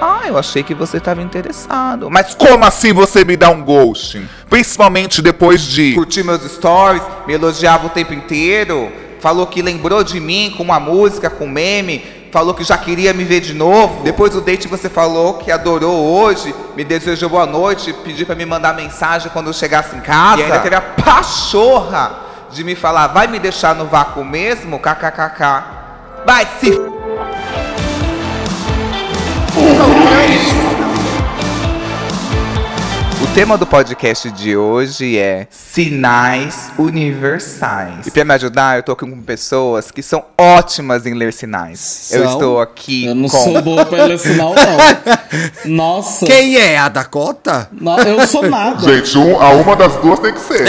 Ah, eu achei que você estava interessado. Mas como assim você me dá um ghosting? Principalmente depois de curtir meus stories, me elogiava o tempo inteiro, falou que lembrou de mim com uma música, com meme, falou que já queria me ver de novo. Depois do date você falou que adorou hoje, me desejou boa noite, pediu para me mandar mensagem quando eu chegasse em casa. E ainda teve a pachorra de me falar, vai me deixar no vácuo mesmo? KKKK. Vai se f... O tema do podcast de hoje é sinais universais. E para me ajudar, eu tô aqui com pessoas que são ótimas em ler sinais. Eu São? estou aqui Eu não com sou boa pra ler sinal, não. Nossa. Quem é? A Dakota? No- eu sou nada. Gente, um, a uma das duas tem que ser.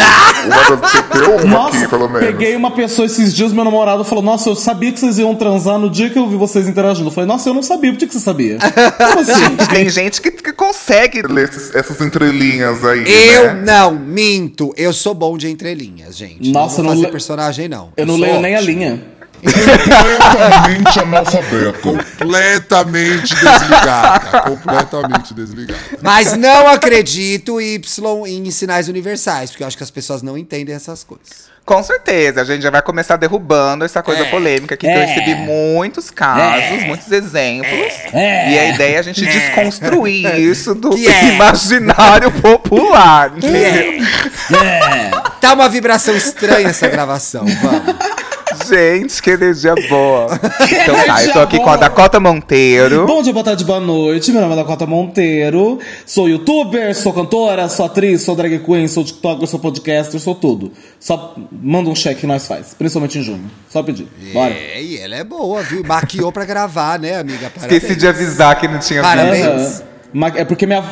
Uma das, tem que ter uma Nossa, aqui, pelo menos. peguei uma pessoa esses dias, meu namorado falou: Nossa, eu sabia que vocês iam transar no dia que eu vi vocês interagindo. Eu falei: Nossa, eu não sabia, por que que você sabia? Como assim? Tem gente que, que consegue. Ler esses- essas entrelinhas aí, Eu né? não, minto. Eu sou bom de entrelinhas, gente. Nossa, não vou eu não fazer le- personagem, não. Eu não sou leio nem a ótimo. linha. Completamente analfabeto. completamente desligada. completamente desligada. Mas não acredito, Y, em sinais universais, porque eu acho que as pessoas não entendem essas coisas. Com certeza, a gente já vai começar derrubando essa coisa É. polêmica aqui, que eu É. recebi muitos casos, muitos exemplos. É. E a ideia é a gente desconstruir isso do Que é. imaginário popular. entendeu? É. Tá uma vibração estranha essa gravação, vamos. Gente, que energia boa. Então tá, eu tô aqui com a boa. Dakota Monteiro. Bom dia, boa tarde, boa noite. Meu nome é Dakota Monteiro. Sou youtuber, sou cantora, sou atriz, sou drag queen, sou tiktoker, sou podcaster, sou tudo. Só manda um cheque que nós faz, principalmente em junho. Só pedir. Bora. É, e ela é boa, viu? Maquiou pra gravar, né, amiga? Esqueci Parabéns. de avisar que não tinha Parabéns. É porque minha,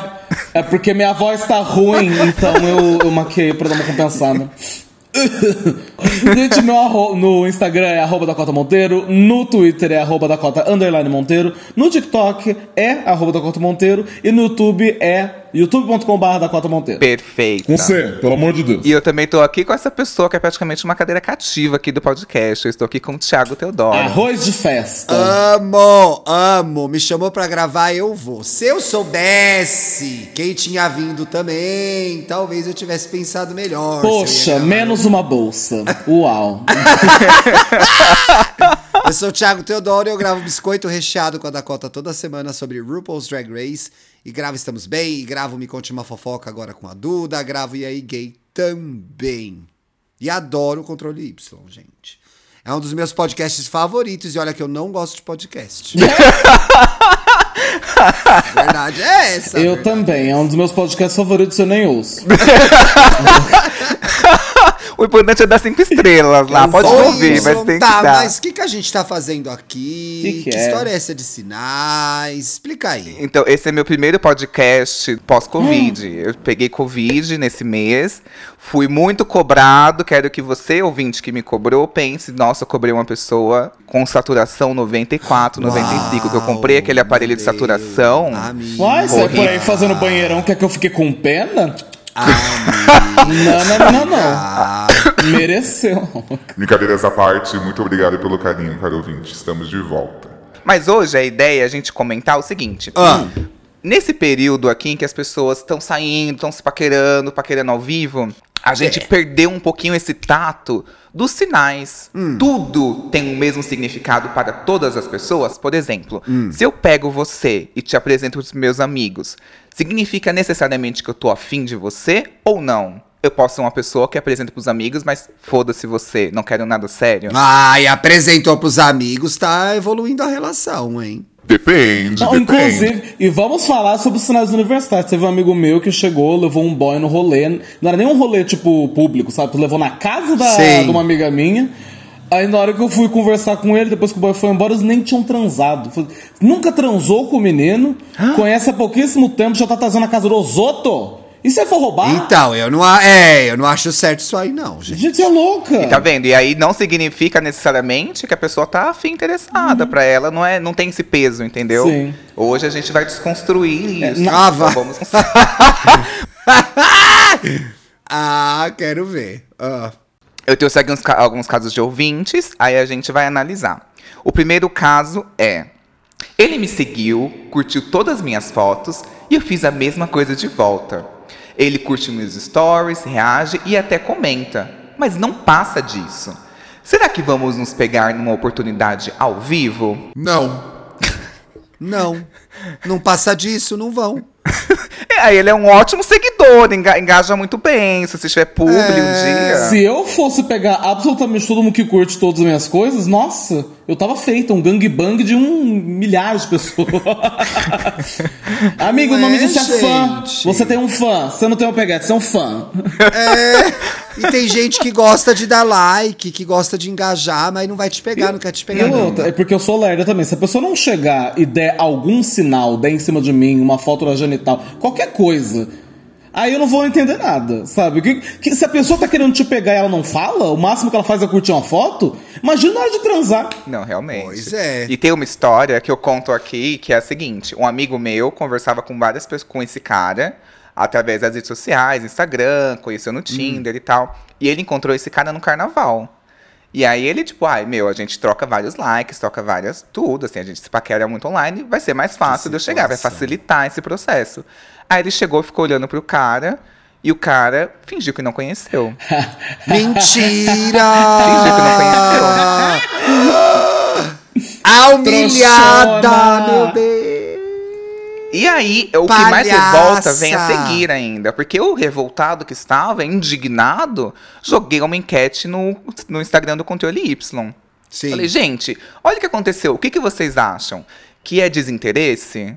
é porque minha voz tá ruim, então eu, eu maquei pra dar uma compensada. Gente, meu no Instagram é arroba Dakota Monteiro, no Twitter é arroba Dakota Monteiro, no TikTok é arroba Dakota Monteiro e no YouTube é youtube.com.br Dakota Monteiro. Perfeita. Você, pelo amor de Deus. E eu também tô aqui com essa pessoa que é praticamente uma cadeira cativa aqui do podcast. Eu estou aqui com o Thiago Teodoro. Arroz de festa. Amo, amo. Me chamou pra gravar, eu vou. Se eu soubesse quem tinha vindo também, talvez eu tivesse pensado melhor. Poxa, menos uma bolsa. Uau. Eu sou o Thiago Teodoro e eu gravo Biscoito Recheado com a Dakota toda semana sobre RuPaul's Drag Race. E gravo Estamos Bem, e gravo Me Conte Uma Fofoca agora com a Duda, gravo E aí Gay também. E adoro o Controle Y, gente. É um dos meus podcasts favoritos e olha que eu não gosto de podcast. verdade é essa. Eu verdade. também. É um dos meus podcasts favoritos, eu nem ouço. O importante é dar cinco estrelas lá. Pode ouvir, mas tem que tá, dar. mas o que, que a gente tá fazendo aqui? Que que é? história é essa de sinais? Explica aí. Então, esse é meu primeiro podcast pós-Covid. Hum. Eu peguei Covid nesse mês. Fui muito cobrado. Quero que você, ouvinte que me cobrou, pense: nossa, eu cobrei uma pessoa com saturação 94, 95. que eu comprei Uau, aquele aparelho de meu saturação. Uai, você é por aí fazendo banheirão, quer que eu fique com pena? Amigo. Não, não, não, não. Ah, Mereceu. Brincadeiras à parte, muito obrigado pelo carinho, caro ouvinte. Estamos de volta. Mas hoje a ideia é a gente comentar o seguinte. Ah. Nesse período aqui em que as pessoas estão saindo, estão se paquerando, paquerando ao vivo, a gente É. perdeu um pouquinho esse tato dos sinais. Hum. Tudo tem o mesmo significado para todas as pessoas. Por exemplo, Hum. se eu pego você e te apresento os meus amigos, significa necessariamente que eu tô afim de você ou não? Eu posso ser uma pessoa que apresenta pros amigos, mas foda-se você, não quero nada sério. Ai, apresentou pros amigos, tá evoluindo a relação, hein? Depende, Não, depende. inclusive, e vamos falar sobre os sinais universitários. Teve um amigo meu que chegou, levou um boy no rolê. Não era nem um rolê, tipo, público, sabe? Levou na casa da, Sim. de uma amiga minha. Aí na hora que eu fui conversar com ele, depois que o boy foi embora, eles nem tinham transado. Falei, Nunca transou com o menino, conhece há pouquíssimo tempo, já tá trazendo a casa do Osoto. E se for roubar? Então, eu não, a- é, eu não acho certo isso aí, não, gente. Gente, é louca. Tá vendo? E aí não significa necessariamente que a pessoa tá afim interessada pra ela, não é, não tem esse peso, entendeu? Sim. Hoje a gente vai desconstruir isso. na- Ah, Então vai. vamos Ah, quero ver. Ah. Eu trouxe aqui uns ca- alguns casos de ouvintes, aí a gente vai analisar. O primeiro caso é: Ele me seguiu, curtiu todas as minhas fotos e eu fiz a mesma coisa de volta. Ele curte meus stories, reage e até comenta, mas não passa disso. Será que vamos nos pegar numa oportunidade ao vivo? Não. Não. Não passa disso, não vão. É, ele é um ótimo seguidor, enga- engaja muito bem. Se você tiver publi É. um dia. Se eu fosse pegar absolutamente todo mundo que curte todas as minhas coisas, nossa, eu tava feita, um gangbang de um milhares de pessoas. Amigo, o Não nome é, disso é fã. Você tem um fã, você não tem um peguete, você é um fã. E tem gente que gosta de dar like, que gosta de engajar, mas não vai te pegar, não quer te E pegar. não. outra, é porque eu sou lerda também. Se a pessoa não chegar e der algum sinal, der em cima de mim, uma foto da genital, qualquer coisa, aí eu não vou entender nada, sabe? Que, que se a pessoa tá querendo te pegar e ela não fala, o máximo que ela faz é curtir uma foto, imagina na hora de transar. Não, realmente. Pois é. E tem uma história que eu conto aqui, que é a seguinte: um amigo meu conversava com várias pessoas com esse cara através das redes sociais, Instagram, conheceu no Tinder e tal. E ele encontrou esse cara no carnaval. E aí ele, tipo, ai, meu, a gente troca vários likes, troca várias, tudo, assim, a gente se paquera muito online, vai ser mais fácil de eu chegar, vai facilitar esse processo. Aí ele chegou, ficou olhando pro cara, e o cara fingiu que não conheceu. Mentira! Fingiu que não conheceu. A humilhada, meu Deus! E aí, o que mais Palhaça. revolta vem a seguir ainda. Porque o revoltado que estava, indignado, joguei uma enquete no, no Instagram do Controle Y. Sim. Falei, gente, olha o que aconteceu. O que, que vocês acham? Que é desinteresse?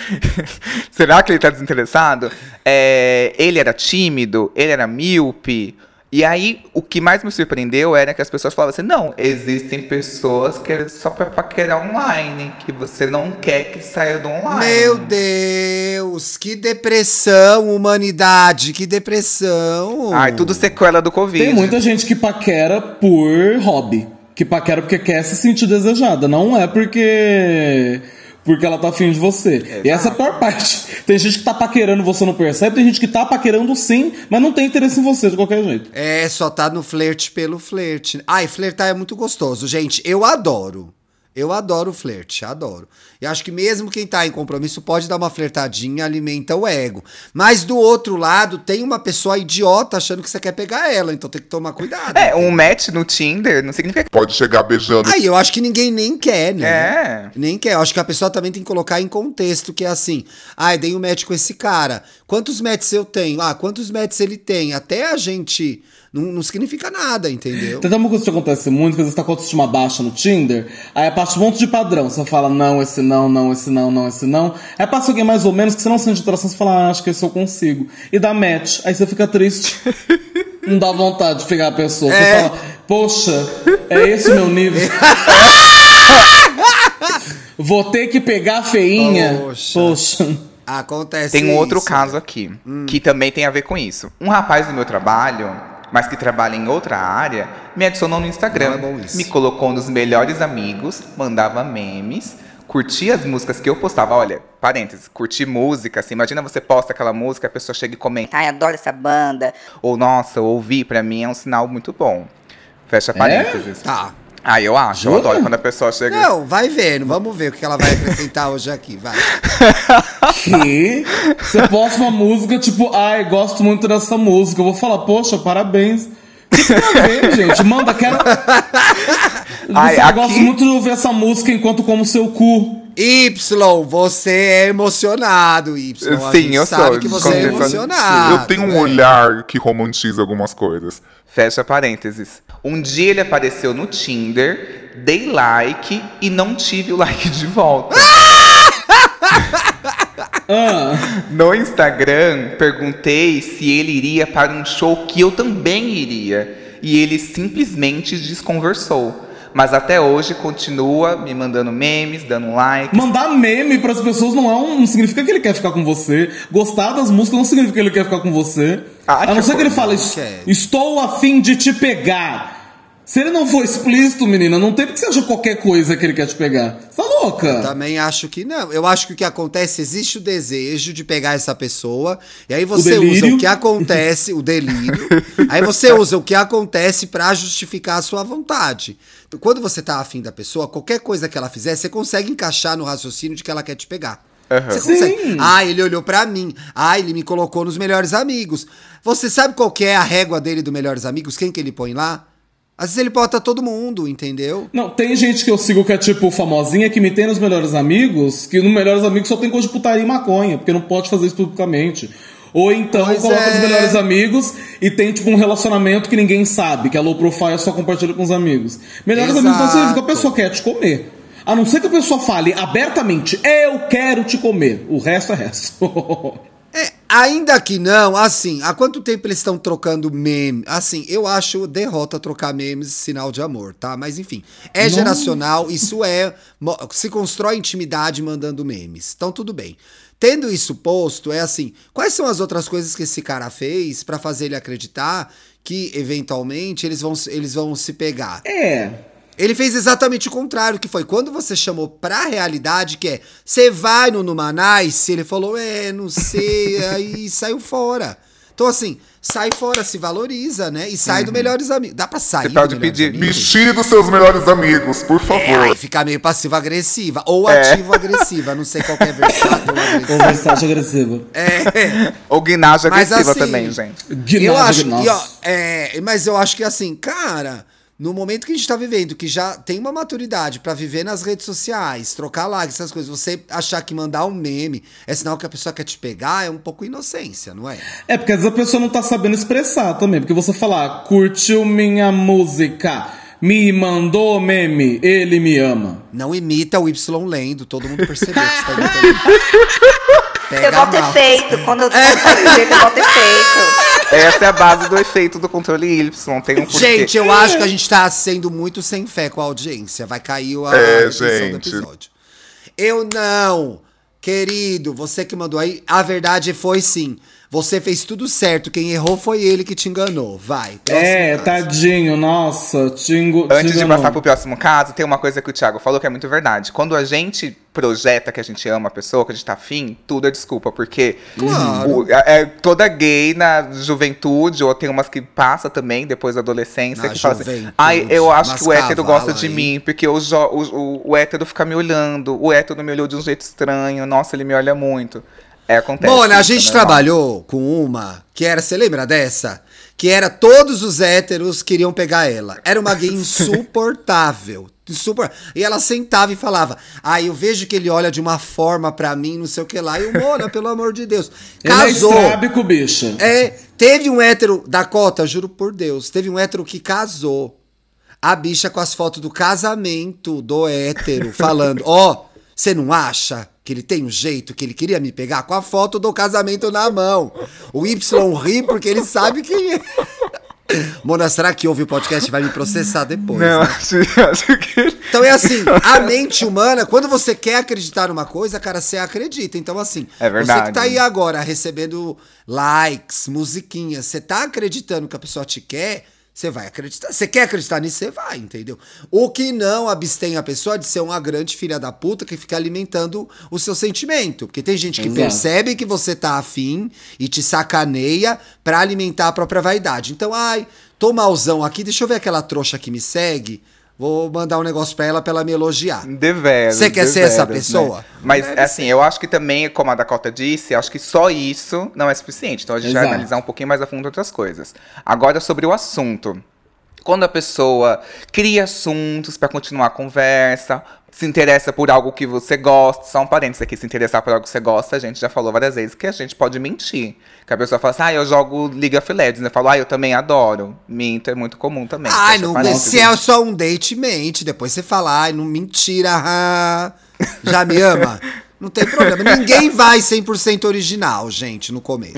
Será que ele tá desinteressado? É, ele era tímido? Ele era míope? E aí, o que mais me surpreendeu era que as pessoas falavam assim: não, existem pessoas que é só pra paquerar online, que você não quer que saia do online. Meu Deus, que depressão, humanidade, que depressão. Ai, tudo sequela do Covid. Tem muita gente que paquera por hobby. Que paquera porque quer se sentir desejada. Não é porque. Porque ela tá afim de você. E essa é a pior parte. Tem gente que tá paquerando você não percebe, tem gente que tá paquerando sim, mas não tem interesse em você de qualquer jeito. É, só tá no flerte pelo flerte. Ai, flertar é muito gostoso, gente. Eu adoro. Eu adoro flerte, adoro. E acho que mesmo quem tá em compromisso pode dar uma flertadinha, alimenta o ego. Mas do outro lado, tem uma pessoa idiota achando que você quer pegar ela, então tem que tomar cuidado. É, um match no Tinder não significa que. Pode chegar beijando. Aí eu acho que ninguém nem quer, né? É. Nem quer. Eu acho que a pessoa também tem que colocar em contexto, que é assim. Ai, dei um match com esse cara. Quantos matches eu tenho? Ah, quantos matches ele tem? Até a gente. Não, não significa nada, entendeu? Tem uma coisa que acontece muito, que às vezes tá com a autoestima baixa no Tinder, aí passa um monte de padrão. Você fala, não, esse não, não, esse não, não, esse não. Aí passa alguém mais ou menos que você não sente atração, você fala, ah, acho que esse eu consigo. E dá match. Aí você fica triste. não dá vontade de pegar a pessoa. Você É. fala, poxa, é esse o meu nível. Vou ter que pegar a feinha. Poxa. Poxa. Acontece Tem um outro isso. caso aqui, que também tem a ver com isso. Um rapaz do meu trabalho, mas que trabalha em outra área, me adicionou no Instagram. É. Me colocou nos melhores amigos, mandava memes, curtia as músicas que eu postava. Olha, parênteses, curtir música, assim, imagina você posta aquela música, a pessoa chega e comenta. Ai, adoro essa banda. Ou, nossa, ouvir, pra mim é um sinal muito bom. Fecha parênteses. Tá. Ah, eu acho. Eu Jura? adoro quando a pessoa chega. Não, vai vendo. Vamos ver o que ela vai acrescentar hoje aqui. Vai. Que você posta uma música, tipo, ai, gosto muito dessa música. Eu vou falar, poxa, parabéns. O que ver, gente? Manda, quero. Ai, Você aqui- gosta muito de ouvir essa música enquanto como seu cu. Y, você é emocionado, Y. Sim, eu sabe sou, que você é emocionado. Eu tenho um é. olhar que romantiza algumas coisas. Fecha parênteses. Um dia ele apareceu no Tinder, dei like e não tive o like de volta. No Instagram, perguntei se ele iria para um show que eu também iria. E ele simplesmente desconversou. Mas até hoje continua me mandando memes, dando like. Mandar meme pras pessoas não, é um, não significa que ele quer ficar com você. Gostar das músicas não significa que ele quer ficar com você. Ah, a não ser que ele fale, estou afim de te pegar. Se ele não for explícito, menina, não tem porque você acha qualquer coisa que ele quer te pegar. Você tá louca. Também acho que não. Eu acho que o que acontece, existe o desejo de pegar essa pessoa, e aí você usa delírio. o que acontece, o delírio. aí você usa o que acontece pra justificar a sua vontade. Então, Quando você tá afim da pessoa, qualquer coisa que ela fizer, você consegue encaixar no raciocínio de que ela quer te pegar. Você Sim. consegue. Ah, ele olhou pra mim. Ah, ele me colocou nos melhores amigos. Você sabe qual que é a régua dele do melhores amigos? Quem que ele põe lá? Às vezes ele bota todo mundo, entendeu? Não, tem gente que eu sigo que é tipo famosinha que me tem nos melhores amigos, que no melhores amigos só tem coisa de putaria e maconha, porque não pode fazer isso publicamente. Ou então Pois coloca é. os melhores amigos e tem tipo um relacionamento que ninguém sabe, que é low profile só compartilha com os amigos. Melhores Exato. amigos não significa que a pessoa quer te comer. A não ser que a pessoa fale abertamente, eu quero te comer. O resto é resto. Ainda que não, assim, há quanto tempo eles estão trocando meme? Assim, eu acho derrota trocar memes sinal de amor, tá? Mas enfim, é Nossa. geracional, isso é. Se constrói intimidade mandando memes. Então tudo bem. Tendo isso posto, é assim, quais são as outras coisas que esse cara fez pra fazer ele acreditar que eventualmente eles vão, eles vão se pegar? é. Ele fez exatamente o contrário, que foi quando você chamou pra realidade, que é, você vai no Numanice, ele falou, é, não sei, aí saiu fora. Então, assim, sai fora, se valoriza, né? E sai do Melhores Amigos. Dá pra sair Você pode pedir- Amigos? Me tire dos seus melhores amigos, por É, favor. aí fica meio passiva-agressiva. Ou É. ativo-agressiva. Não sei qual que é versátil ou agressivo. Conversagem agressiva. É. Ou guinagem Mas agressiva assim, também, gente. Eu Guinagem, acho, nossa. e, ó, é, mas eu acho que assim, cara, no momento que a gente tá vivendo, que já tem uma maturidade pra viver nas redes sociais, trocar likes, essas coisas, você achar que mandar um meme é sinal que a pessoa quer te pegar, é um pouco inocência, não é? É, porque às vezes a pessoa não tá sabendo expressar também. Porque você falar, curtiu minha música, me mandou meme, ele me ama. Não imita o Y lendo, todo mundo percebeu que você tá imitando. Pega Eu boto mal. efeito. Quando eu eu boto efeito. Essa é a base do efeito do controle Y. Tem um porquê. Gente, eu acho que a gente tá sendo muito sem fé com a audiência. Vai cair a É, edição do gente. episódio. Eu não. Querido, você que mandou aí, a verdade foi sim. Você fez tudo certo. Quem errou foi ele que te enganou. Vai. é, caso. tadinho, nossa, tingo. Antes de passar pro próximo caso, tem uma coisa que o Thiago falou que é muito verdade. Quando a gente projeta que a gente ama a pessoa, que a gente tá afim, tudo é desculpa. Porque Claro. o- é, é toda gay na juventude, ou tem umas que passa também depois da adolescência, Na que fala assim, ai, eu acho que o hétero gosta de aí." mim, porque o, o, o, o hétero fica me olhando, o hétero me olhou de um jeito estranho, nossa, ele me olha muito. É, acontece. Né, a gente é trabalhou com uma que era, você lembra dessa? Que era todos os héteros queriam pegar ela. Era uma gay insuportável. Insupor... E ela sentava e falava: Ah, eu vejo que ele olha de uma forma pra mim, não sei o que lá. E o Mona, pelo amor de Deus. Ele Casou. é estrábico, bicha. É, teve um hétero, Dakota, juro por Deus, teve um hétero que casou. A bicha com as fotos do casamento do hétero, falando: Ó, você não acha que ele tem um jeito que ele queria me pegar? Com a foto do casamento na mão. O Y ri porque ele sabe quem é. Mona, será que ouve o podcast e vai me processar depois? Não, né? acho, acho que. Então é assim, a mente humana, quando você quer acreditar numa coisa, cara, você acredita. Então, assim, É verdade. você que tá aí agora recebendo likes, musiquinhas, você tá acreditando que a pessoa te quer, você vai acreditar. Você quer acreditar nisso, você vai, entendeu? O que não abstém a pessoa de ser uma grande filha da puta que fica alimentando o seu sentimento. Porque tem gente que Exato. percebe que você tá afim e te sacaneia pra alimentar a própria vaidade. Então, ai, tô malzão aqui, deixa eu ver aquela trouxa que me segue. Vou mandar um negócio pra ela pra ela me elogiar. Deveras. Você quer ser essa deveras, pessoa? né? Mas, assim, eu acho que também, como a Dakota disse, acho que só isso não é suficiente. Então a gente vai Exato. analisar um pouquinho mais a fundo outras coisas. Agora, sobre o assunto. Quando a pessoa cria assuntos pra continuar a conversa, se interessa por algo que você gosta, só um parênteses aqui, se interessar por algo que você gosta, a gente já falou várias vezes que a gente pode mentir. Que a pessoa fala assim, ah, eu jogo League of Legends. Eu falo, ah, eu também adoro. Minto, é muito comum também. Ai, não, se é só um date, mente. Depois você fala, ai, não, mentira, já me ama? Não tem problema. Ninguém vai 100% original, gente, no começo.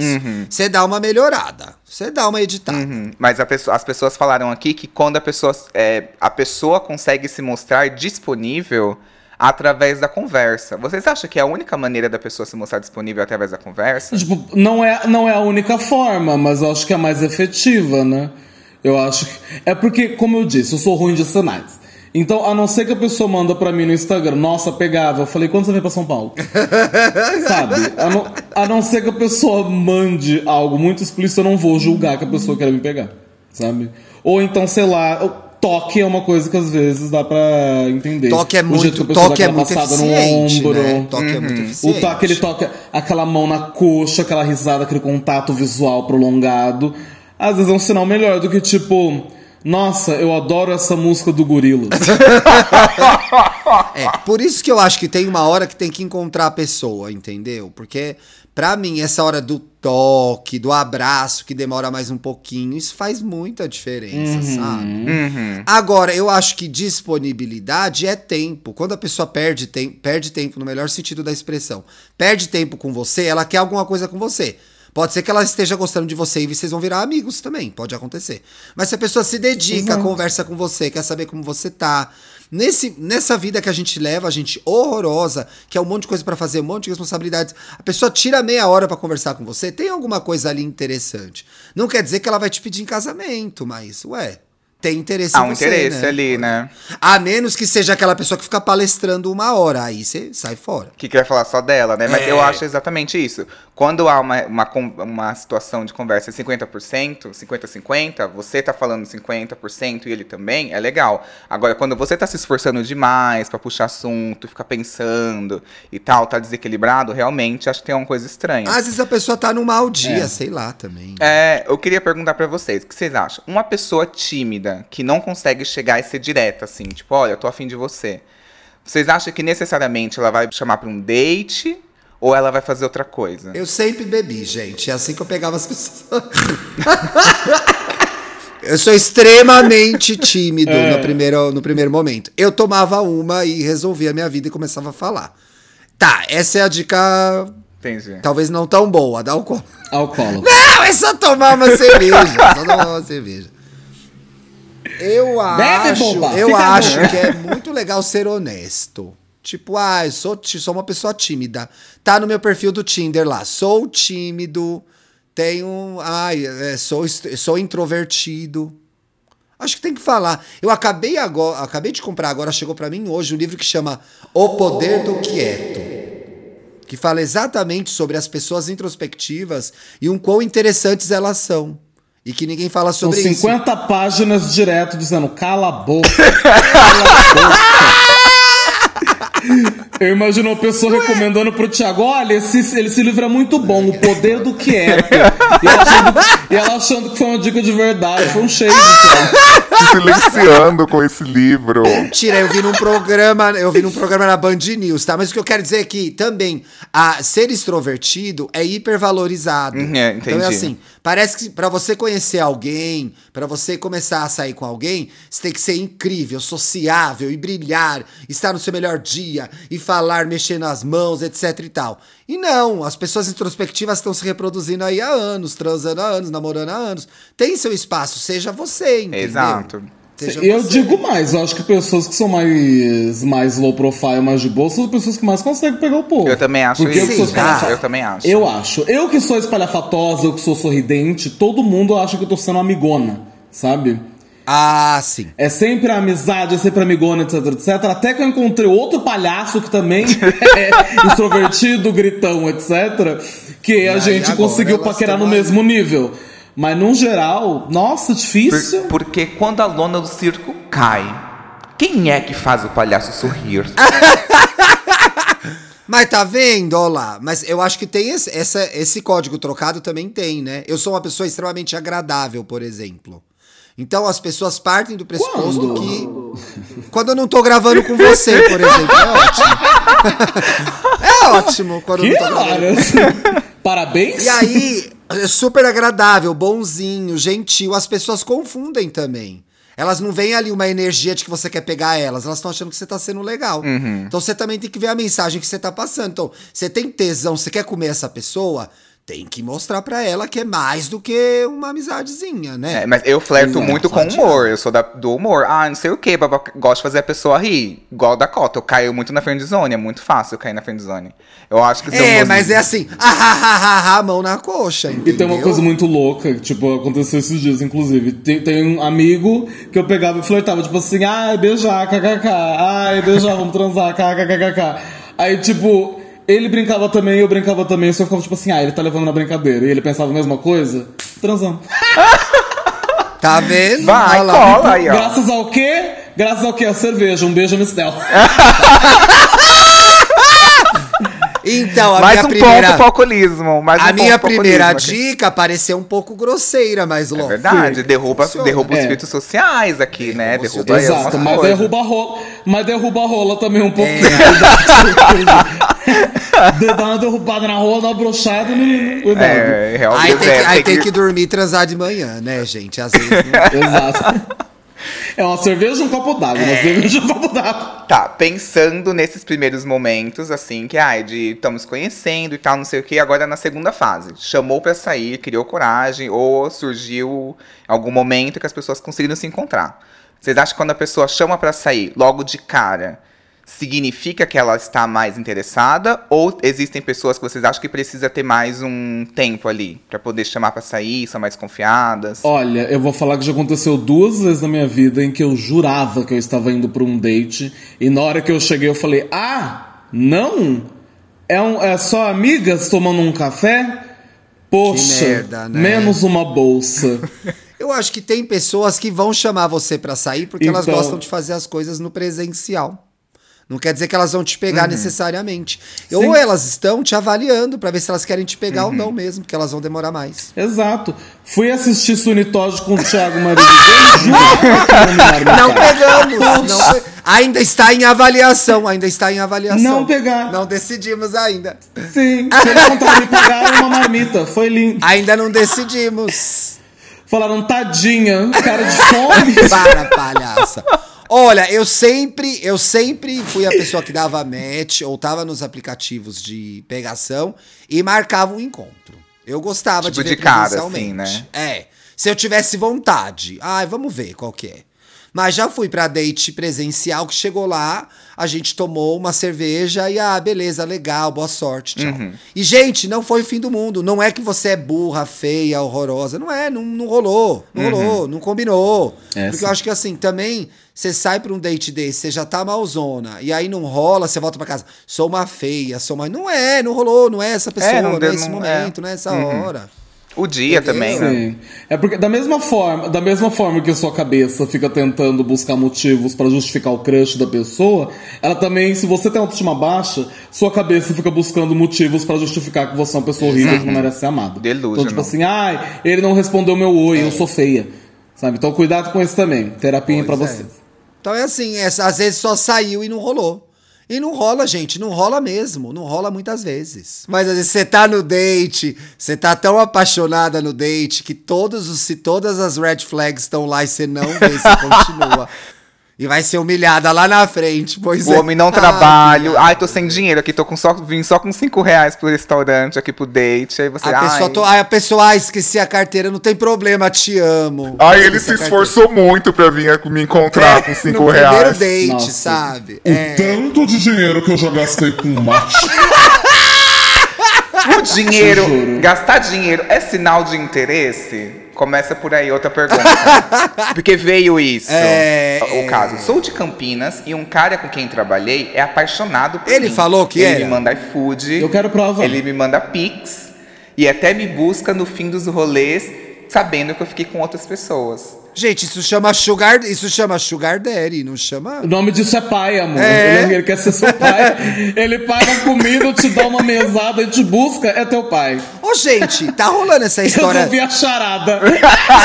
Você dá uma melhorada. Você dá uma editada. Uhum, Mas a pessoa- as pessoas falaram aqui que quando a pessoa, é, a pessoa consegue se mostrar disponível através da conversa. Vocês acham que é a única maneira da pessoa se mostrar disponível através da conversa? Tipo, não é, não é a única forma, mas eu acho que é a mais efetiva, né? Eu acho que. É porque, como eu disse, eu sou ruim de sinais. Então, a não ser que a pessoa manda pra mim no Instagram, nossa, pegava. Eu falei, quando você vem pra São Paulo? Sabe? A não, a não ser que a pessoa mande algo muito explícito, eu não vou julgar que a pessoa quer me pegar. Sabe? Ou então, sei lá, o toque é uma coisa que às vezes dá pra entender. Toque é O muito, a pessoa toque é muito passada eficiente, no ombro. né? Toque é muito O eficiente. toque, ele toca aquela mão na coxa, aquela risada, aquele contato visual prolongado. Às vezes é um sinal melhor do que tipo, nossa, eu adoro essa música do Gorillaz. É, por isso que eu acho que tem uma hora que tem que encontrar a pessoa, entendeu? Porque, pra mim, essa hora do toque, do abraço, que demora mais um pouquinho, isso faz muita diferença, sabe? Agora, eu acho que disponibilidade é tempo. Quando a pessoa perde, tem, perde tempo, no melhor sentido da expressão, perde tempo com você, ela quer alguma coisa com você. Pode ser que ela esteja gostando de você e vocês vão virar amigos também, pode acontecer. Mas se a pessoa se dedica, conversa com você, quer saber como você tá. Nesse, nessa vida que a gente leva, a gente horrorosa, que é um monte de coisa pra fazer, um monte de responsabilidades, a pessoa tira meia hora pra conversar com você, tem alguma coisa ali interessante. Não quer dizer que ela vai te pedir em casamento, mas, ué, tem interesse Há em um você, interesse né? ali, né? A menos que seja aquela pessoa que fica palestrando uma hora, aí você sai fora. Que quer falar só dela, né? Mas É. eu acho exatamente isso. Quando há uma, uma, uma situação de conversa 50%, 50-50, você tá falando 50% e ele também, é legal. Agora, quando você tá se esforçando demais pra puxar assunto, ficar pensando e tal, tá desequilibrado, realmente acho que tem uma coisa estranha. Às vezes a pessoa tá num mau dia, sei lá também. É, eu queria perguntar pra vocês, o que vocês acham? Uma pessoa tímida, que não consegue chegar e ser direta, assim, tipo, olha, eu tô afim de você. Vocês acham que necessariamente ela vai chamar pra um date ou ela vai fazer outra coisa? Eu sempre bebi, gente. É assim que eu pegava as pessoas. eu sou extremamente tímido É. no, primeiro, no primeiro momento. Eu tomava uma e resolvia a minha vida e começava a falar. Tá, essa é a dica, Entendi. talvez não tão boa, da álcool. Alcoólatra. Não, é só tomar uma cerveja. Só tomar uma cerveja. Eu Bebe, acho, eu fica acho que é muito legal ser honesto. Tipo, ah, eu sou, sou uma pessoa tímida. Tá no meu perfil do Tinder lá. Sou tímido, tenho. Ai, é, sou, sou introvertido. Acho que tem que falar. Eu acabei agora, acabei de comprar agora, chegou pra mim hoje um livro que chama O Poder do Quieto que fala exatamente sobre as pessoas introspectivas e um quão interessantes elas são. E que ninguém fala São sobre isso. 50 páginas direto dizendo cala a boca. cala a boca. Eu imagino uma pessoa recomendando pro Thiago: olha, esse, esse livro é muito bom, O Poder do. E ela achando, e ela achando que foi uma dica de verdade, foi um shade. Se silenciando com esse livro. Mentira, eu vi num programa, eu vi num programa na Band News, tá? Mas o que eu quero dizer é que também a ser extrovertido é hipervalorizado. Uhum, é, Então é entendi. assim, parece que pra você conhecer alguém, pra você começar a sair com alguém, você tem que ser incrível, sociável e brilhar, estar no seu melhor dia e falar, mexer nas mãos, etc e tal. E não, as pessoas introspectivas estão se reproduzindo aí há anos, transando há anos, namorando há anos. Tem seu espaço, seja você, entendeu? Exato. Seja Eu você. digo mais, eu acho que pessoas que são mais, mais low profile, mais de boa, são as pessoas que mais conseguem pegar o povo. Eu também acho Porque eu isso. que sou Sim, espalhafa- ah, eu também acho. Eu acho. Eu que sou espalhafatosa, eu que sou sorridente, todo mundo acha que eu tô sendo amigona, sabe? Ah, sim. É sempre a amizade, é sempre amigona, etc, etc. Até que eu encontrei outro palhaço que também é extrovertido, gritão, etc. Que a gente conseguiu paquerar no aí. mesmo nível. Mas no geral, nossa, Por- difícil. porque quando a lona do circo cai, quem é que faz o palhaço sorrir? Mas tá vendo, ó lá. Mas eu acho que tem esse, essa, esse código trocado também tem, né? Eu sou uma pessoa extremamente agradável, por exemplo. Então as pessoas partem do pressuposto Quando? que. Quando eu não tô gravando com você, por exemplo. É ótimo. é ótimo quando eu Que não tô gravando. horas? Parabéns. E aí, super agradável, bonzinho, gentil. As pessoas confundem também. Elas não veem ali uma energia de que você quer pegar elas, elas estão achando que você tá sendo legal. Então você também tem que ver a mensagem que você tá passando. Então, você tem tesão, você quer comer essa pessoa, tem que mostrar pra ela que é mais do que uma amizadezinha, né? É, mas eu flerto Exato. muito com humor. Eu sou da- do humor. Ah, não sei o que, gosto de fazer a pessoa rir. Igual da cota. Eu caio muito na friendzone. É muito fácil eu cair na friendzone. Eu acho que É, mas é assim, ah, ah, ah, ah, ah, mão na coxa, entendeu? E tem uma coisa muito louca, que, tipo, aconteceu esses dias, inclusive. Tem, tem um amigo que eu pegava e flertava, tipo assim, ai, beijar, kkk, ai, beijar, vamos transar, kkkk. Aí, tipo, ele brincava também, eu brincava também, só ficava tipo assim, ah, ele tá levando na brincadeira. E ele pensava a mesma coisa, transando. Tá vendo? Vai, lá. cola aí, ó. Graças ao quê? Graças ao quê? A cerveja. Um beijo, Mistel. Então, a Mais minha um primeira... ponto pro alcoolismo. Mais um A ponto minha primeira aqui. dica pareceu um pouco grosseira, mas É logo. verdade, derruba, Funciona. derruba os É. filtros sociais aqui, né? Derruba os Derruba aí Exato, mas coisas. derruba a rola. Mas derruba a rola também um pouco. É. Dar uma derrubada na rola, dar uma brochada, menino. Cuidado. É, realmente. Aí, tem que, é, aí tem que dormir e transar de manhã, né, gente? Às vezes. Exato. É uma cerveja e um copo d'água. Uma cerveja e um copo d'água. Tá, pensando nesses primeiros momentos, assim, que, ai, de estamos conhecendo e tal, não sei o que, agora na segunda fase. Chamou pra sair, criou coragem, ou surgiu algum momento que as pessoas conseguiram se encontrar. Vocês acham que quando a pessoa chama pra sair, logo de cara, significa que ela está mais interessada? Ou existem pessoas que vocês acham que precisa ter mais um tempo ali pra poder chamar pra sair, são mais confiadas? Olha, eu vou falar que já aconteceu duas vezes na minha vida em que eu jurava que eu estava indo pra um date. E na hora que eu cheguei, eu falei: Ah, não? É, um, é só amigas tomando um café? Poxa, Que merda, né? menos uma bolsa. Eu acho que tem pessoas que vão chamar você pra sair porque elas Então- gostam de fazer as coisas no presencial. Não quer dizer que elas vão te pegar Uhum. necessariamente. Ou elas estão te avaliando pra ver se elas querem te pegar ou não mesmo, porque elas vão demorar mais. Exato. Fui assistir Sunitoge com o Thiago Marido. Que não pegamos. não pe- Ainda está em avaliação. Ainda está em avaliação. Não pegar. Não decidimos ainda. Sim, se eles contaram me pegaram uma marmita. Foi lindo. Ainda não decidimos. Falaram, tadinha, cara de fome. Para, palhaça. Olha, eu sempre, eu sempre fui a pessoa que dava match ou tava nos aplicativos de pegação e marcava um encontro. Eu gostava Tipo de ver de cara, assim, né? É. Se eu tivesse vontade. Ai, vamos ver qual que é. Mas já fui pra date presencial que chegou lá, a gente tomou uma cerveja e ah, beleza, legal, boa sorte, tchau. Uhum. E gente, não foi o fim do mundo. Não é que você é burra, feia, horrorosa. Não é, não, não rolou, não Uhum. rolou, não combinou. É, Porque sim. eu acho que assim, também você sai pra um date desse, você já tá malzona, e aí não rola, você volta pra casa, sou uma feia, sou uma. Não é, não rolou, não é essa pessoa, não não, deu- é esse não- momento, é. não é essa Uhum. hora. O dia Entendeu? também, né? Sim. É porque da mesma forma, da mesma forma que a sua cabeça fica tentando buscar motivos pra justificar o crush da pessoa, ela também, se você tem autoestima baixa, sua cabeça fica buscando motivos pra justificar que você é uma pessoa horrível que não merece ser amada. Delusional. Então, tipo assim, ai, ele não respondeu meu oi, eu sou feia. Sabe? Então cuidado com isso também. Terapia pra Pois é. você. Então é assim, é, às vezes só saiu e não rolou. E não rola, gente, não rola mesmo, não rola muitas vezes. Mas às vezes você tá no date, você tá tão apaixonada no date que todos os, se todas as red flags estão lá e você não vê, você continua. E vai ser humilhada lá na frente, pois O é. homem não Ah, trabalho. Ai, tô sem dinheiro aqui, tô com só, vim só com 5 reais pro restaurante aqui pro date. Aí você. A pessoa, ai, to- ai, a pessoa, ah, esqueci a carteira, não tem problema, te amo. Aí ele se carteira. esforçou muito pra vir me encontrar com 5 É, no primeiro reais. date, Nossa. sabe? O É. tanto de dinheiro que eu já gastei com mate. O dinheiro, gastar dinheiro é sinal de interesse? Começa por aí outra pergunta. Porque veio isso. É, o é. caso, sou de Campinas e um cara com quem trabalhei é apaixonado por Ele mim. falou que Ele era? me manda iFood. Eu quero prova. Ele me manda Pix. E até me busca no fim dos rolês, sabendo que eu fiquei com outras pessoas. Gente, isso chama sugar, isso chama sugar daddy, não chama? O nome disso é pai, amor. É. Ele, ele quer ser seu pai. ele paga comida, te dá uma mesada e te busca, é teu pai. Ô, gente, tá rolando essa história. Resolvi a charada.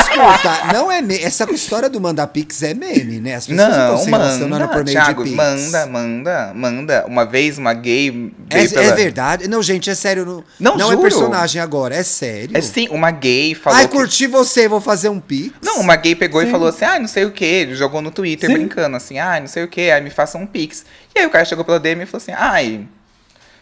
Escuta, não é me... essa história do mandar pix é meme, né? As pessoas Não, relacionando manda, por meio Thiago, de pix. manda, manda, manda. Uma vez uma gay É, é pela- verdade. Não, gente, é sério. Não, Não, não é juro. personagem agora, é sério. É sim, uma gay falou Ai, que- curti você, vou fazer um pix. Não, uma gay pegou e falou assim, ah, não sei o que, ele jogou no Twitter Sim. brincando assim, ah, não sei o que, aí me faça um pix. E aí o cara chegou pela DM e falou assim, ai,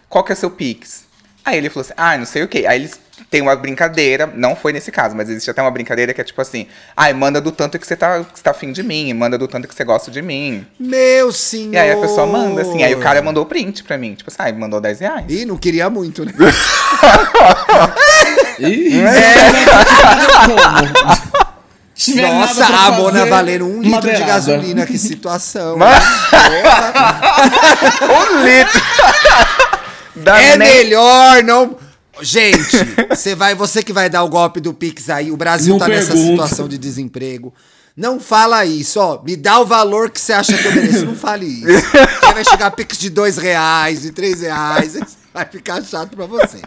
qual que é seu pix? Aí ele falou assim, ah, não sei o quê. Aí eles têm uma brincadeira, não foi nesse caso, mas existe até uma brincadeira que é tipo assim, ai, manda do tanto que você tá, que você tá afim de mim, manda do tanto que você gosta de mim. Meu senhor! E aí a pessoa manda, assim, aí o cara mandou o print pra mim, tipo assim, ai, mandou 10 reais. Ih, não queria muito, né? Ih, É. como? Tiver nada Nossa, pra a Mona fazer, valendo um litro de gasolina, que situação. um litro! Da É melhor não. Gente, você vai, você que vai dar o golpe do Pix aí, o Brasil Não tá nessa pergunta. situação de desemprego. Não fala isso, ó. Me dá o valor que você acha que eu mereço. Não fale isso. Aí vai chegar Pix de dois reais, de três reais. Vai ficar chato pra você.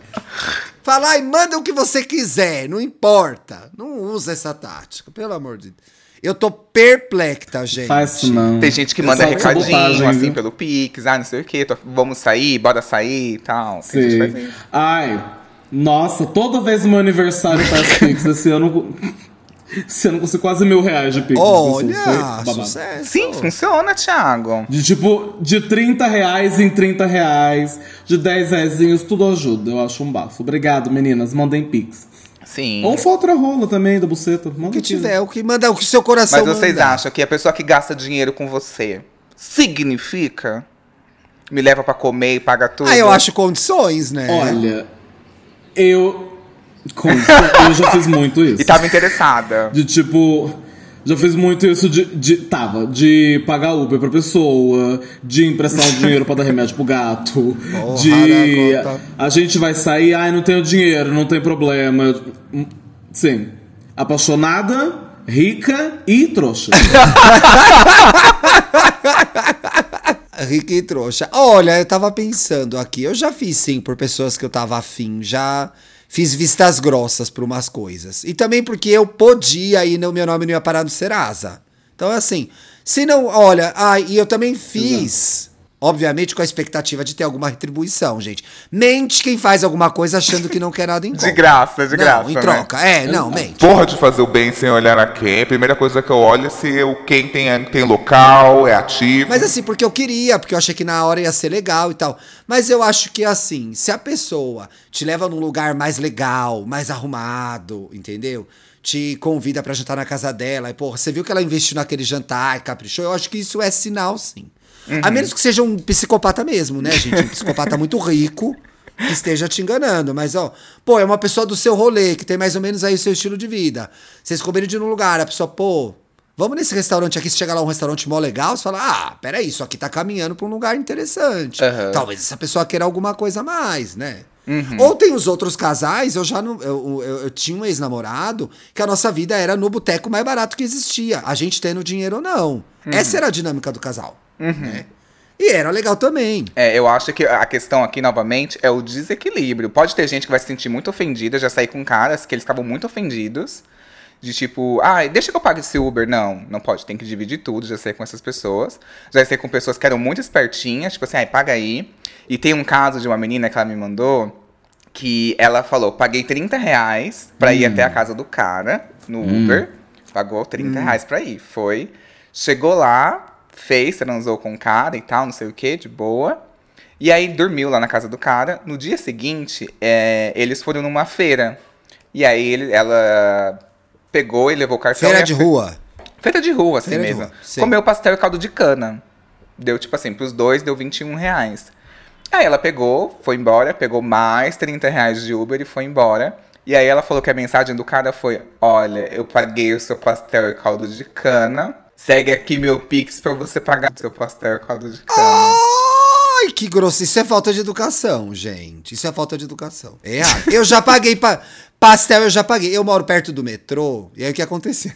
Fala, ai, manda o que você quiser, não importa. Não usa essa tática, pelo amor de Deus. Eu tô perplexa, gente. Faz isso não. Tem gente que manda recadinho, sabotagem, assim, viu? pelo Pix, ah, não sei o quê, tô- vamos sair, bora sair e tal. Sim. isso. Ai, nossa, toda vez no meu aniversário faz Pix. Esse ano. Esse eu consigo quase mil reais de Pix. Olha, Isso foi babado. sucesso. Sim, funciona, Thiago. De tipo, de 30 reais em 30 reais, de 10 reais, tudo ajuda. Eu acho um bafo. Obrigado, meninas. Mandem Pix. Sim. Ou foto rola também, da buceta. Manda O que tiver, o que manda, o que seu coração Mas vocês manda. acham que a pessoa que gasta dinheiro com você significa? Me leva pra comer e paga tudo? Ah, eu acho condições, né? Olha, eu. Com- eu já fiz muito isso. E tava interessada. De tipo. Já fiz muito isso de, de. Tava, de pagar Uber pra pessoa, de emprestar um dinheiro pra dar remédio pro gato, de. da conta. A gente vai sair, ai, não tenho dinheiro, não tem problema. Sim. Apaixonada, rica e trouxa. Rica e trouxa. Olha, eu tava pensando aqui. Eu já fiz sim por pessoas que eu tava afim. Já fiz vistas grossas por umas coisas. E também porque eu podia e no meu nome não ia parar no Serasa. Então, assim, se não. Olha, ai, e eu também fiz. Obviamente com a expectativa de ter alguma retribuição, gente. Mente quem faz alguma coisa achando que não quer nada em De troca. graça, de não, graça. em né? troca. É, não, mente. Porra de fazer o bem sem olhar a quem. A primeira coisa que eu olho é se o quem tem, tem local, é ativo. Mas assim, porque eu queria, porque eu achei que na hora ia ser legal e tal. Mas eu acho que assim, se a pessoa te leva num lugar mais legal, mais arrumado, entendeu? Te convida pra jantar na casa dela, e porra, você viu que ela investiu naquele jantar, caprichou, eu acho que isso é sinal, sim. A menos que seja um psicopata mesmo, né, gente? Um psicopata muito rico que esteja te enganando. Mas, ó, pô, é uma pessoa do seu rolê, que tem mais ou menos aí o seu estilo de vida. Vocês combinam de num lugar, a pessoa, pô, vamos nesse restaurante aqui, se chega lá um restaurante mó legal, você fala, ah, peraí, isso aqui tá caminhando pra um lugar interessante. Aham. Talvez essa pessoa queira alguma coisa a mais, né? Uhum. Ou tem os outros casais, eu já não. Eu, eu, eu tinha um ex-namorado que a nossa vida era no boteco mais barato que existia. A gente tendo dinheiro ou não. Uhum. Essa era a dinâmica do casal. Né? E era legal também. É, eu acho que a questão aqui, novamente, é o desequilíbrio. Pode ter gente que vai se sentir muito ofendida, já saí com caras que eles estavam muito ofendidos. De tipo, ah, deixa que eu pague esse Uber. Não, não pode, tem que dividir tudo, já sei com essas pessoas. Já sei com pessoas que eram muito espertinhas, tipo assim, ai, paga aí. E tem um caso de uma menina que ela me mandou, que ela falou, paguei 30 reais pra ir até a casa do cara, no Uber. Pagou 30 reais pra ir. Foi, chegou lá, fez, transou com o cara e tal, não sei o que, de boa. E aí dormiu lá na casa do cara. No dia seguinte, é, eles foram numa feira. E aí ele, ela pegou e levou o cartão. Feira de fe- rua. Feira de rua, assim Feira mesmo. rua. Comeu pastel e caldo de cana. Deu, tipo assim, pros dois deu 21 reais. Aí ela pegou, foi embora, pegou mais 30 reais de Uber e foi embora. E aí ela falou que a mensagem do cara foi: Olha, eu paguei o seu pastel e caldo de cana. Segue aqui meu Pix pra você pagar o seu pastel e caldo de cana. Ai, que grosso. Isso é falta de educação, gente. Isso é falta de educação. É. Eu já paguei pa- pastel, eu já paguei. Eu moro perto do metrô. E aí o que acontecia?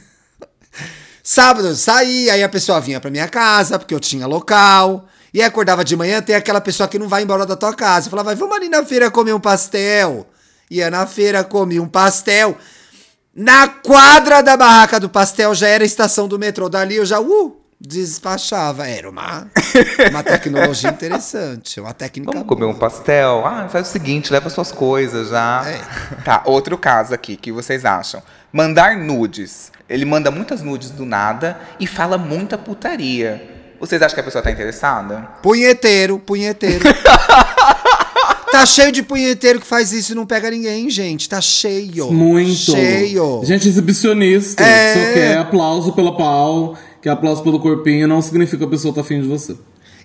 Sábado eu saí, aí a pessoa vinha pra minha casa, porque eu tinha local. E aí acordava de manhã, tem aquela pessoa que não vai embora da tua casa. Eu falava, vamos ali na feira comer um pastel. Ia na feira, comia um pastel. Na quadra da barraca do pastel já era a estação do metrô. Dali eu já, uh, despachava. Era uma, uma tecnologia interessante, uma técnica Vamos comer um pastel? Ah, faz o seguinte, leva suas coisas já. Tá, outro caso aqui, que vocês acham? Mandar nudes. Ele manda muitas nudes do nada e fala muita putaria. Vocês acham que a pessoa tá interessada? Punheteiro, punheteiro. Tá cheio de punheteiro que faz isso e não pega ninguém, gente. Tá cheio. Muito. Cheio. Gente exibicionista. É. Você quer aplauso pela pau, quer aplauso pelo corpinho, não significa que a pessoa tá afim de você.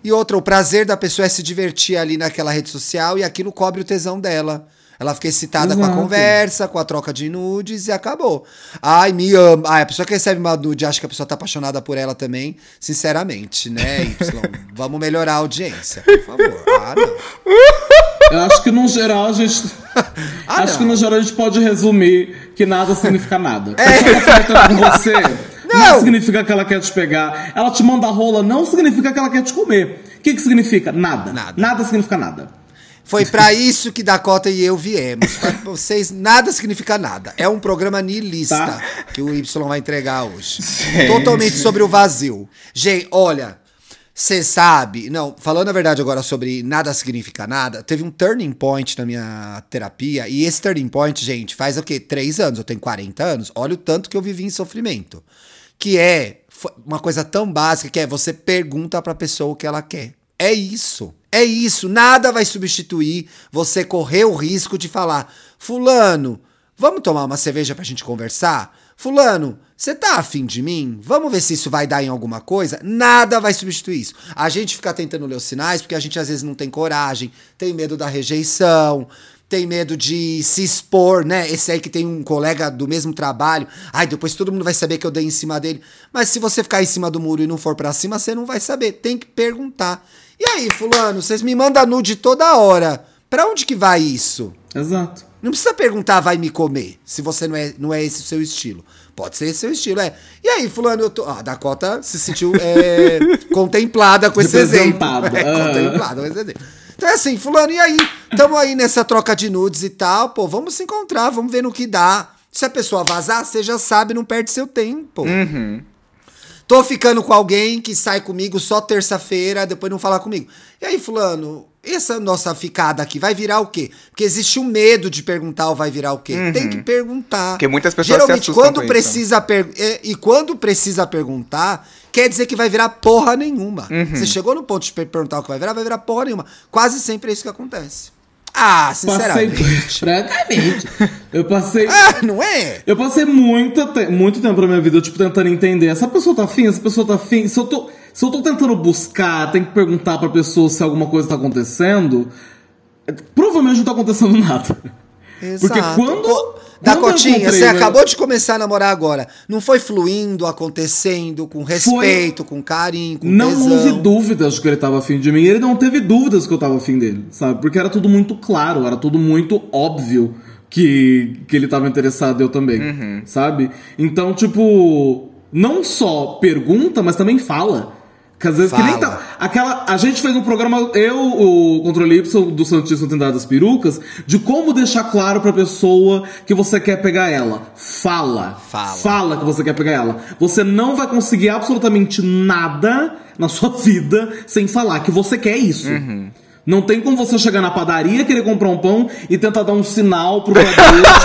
E outra, o prazer da pessoa é se divertir ali naquela rede social e aquilo cobre o tesão dela. Ela fica excitada com a Exato. conversa, com a troca de nudes e acabou. Ai, me ama. Ai, a pessoa que recebe uma nude acha que a pessoa tá apaixonada por ela também. Sinceramente, né, Y? Vamos melhorar a audiência, por favor. Ah, não. Eu acho que no geral a gente. Ah, acho não. que no geral a gente pode resumir que nada significa nada. Com você. Não. Não. significa que ela quer te pegar. Ela te manda rola, não significa que ela quer te comer. O que, que significa? Nada. Nada. Nada significa nada. Foi pra isso que Dakota e eu viemos. Pra vocês, nada significa nada. É um programa niilista Tá. que o Y vai entregar hoje. Totalmente sobre o vazio. Gente, olha, você sabe. Não, falando a verdade agora sobre nada significa nada, teve um turning point na minha terapia. E esse turning point, gente, faz o quê? Três anos. Eu tenho 40 anos. Olha o tanto que eu vivi em sofrimento. Que é uma coisa tão básica que é você pergunta pra pessoa o que ela quer. É isso. É isso. Nada vai substituir você correr o risco de falar: Fulano, vamos tomar uma cerveja pra gente conversar? Fulano, você tá afim de mim? Vamos ver se isso vai dar em alguma coisa? Nada vai substituir isso. A gente fica tentando ler os sinais porque a gente às vezes não tem coragem, tem medo da rejeição, tem medo de se expor, né? Esse aí que tem um colega do mesmo trabalho. Ai, depois todo mundo vai saber que eu dei em cima dele. Mas se você ficar em cima do muro e não for pra cima, você não vai saber. Tem que perguntar. E aí, fulano, vocês me mandam nude toda hora. Pra onde que vai isso? Exato. Não precisa perguntar, vai me comer, se você não é, não é esse o seu estilo. Pode ser esse seu estilo, é. E aí, fulano, eu tô... Ah, a Dakota se sentiu é, contemplada com esse exemplo. É, Ah. contemplada com esse exemplo. Então é assim, fulano, e aí? Tamo aí nessa troca de nudes e tal, pô, vamos se encontrar, vamos ver no que dá. Se a pessoa vazar, você já sabe, não perde seu tempo. Tô ficando com alguém que sai comigo só terça-feira, depois não fala comigo. E aí, fulano, essa nossa ficada aqui vai virar o quê? Porque existe o medo de perguntar o vai virar o quê. Tem que perguntar. Porque muitas pessoas se Geralmente, assustam quando isso. precisa per- é, E quando precisa perguntar, quer dizer que vai virar porra nenhuma. Uhum. Você chegou no ponto de per- perguntar o que vai virar, vai virar porra nenhuma. Quase sempre é isso que acontece. Ah, Passei. sinceramente. Francamente. Eu passei. ah, não é? Eu passei muito, te- muito tempo na minha vida, tipo, tentando entender. Essa pessoa tá afim? Essa pessoa tá afim? Se eu tô, se eu tô tentando buscar, tem que perguntar pra pessoa se alguma coisa tá acontecendo. Provavelmente não tá acontecendo nada. Porque Exato. quando. Ô, quando Dacotinha, eu encontrei você meu- acabou de começar a namorar agora. Não foi fluindo, acontecendo, com respeito, com carinho, com Não tesão. houve dúvidas de que ele tava afim de mim. Ele não teve dúvidas que eu tava afim dele, sabe? Porque era tudo muito claro, era tudo muito óbvio que, que ele tava interessado eu também, sabe? Então, tipo, não só pergunta, mas também fala. Que às vezes que nem Fala. tá. Aquela, a gente fez um programa, eu, o Controle Y do Santíssimo Trindade das Perucas, de como deixar claro pra pessoa que você quer pegar ela. Fala. Fala. Fala que você quer pegar ela. Você não vai conseguir absolutamente nada na sua vida sem falar que você quer isso. Não tem como você chegar na padaria, querer comprar um pão e tentar dar um sinal pro padeiro,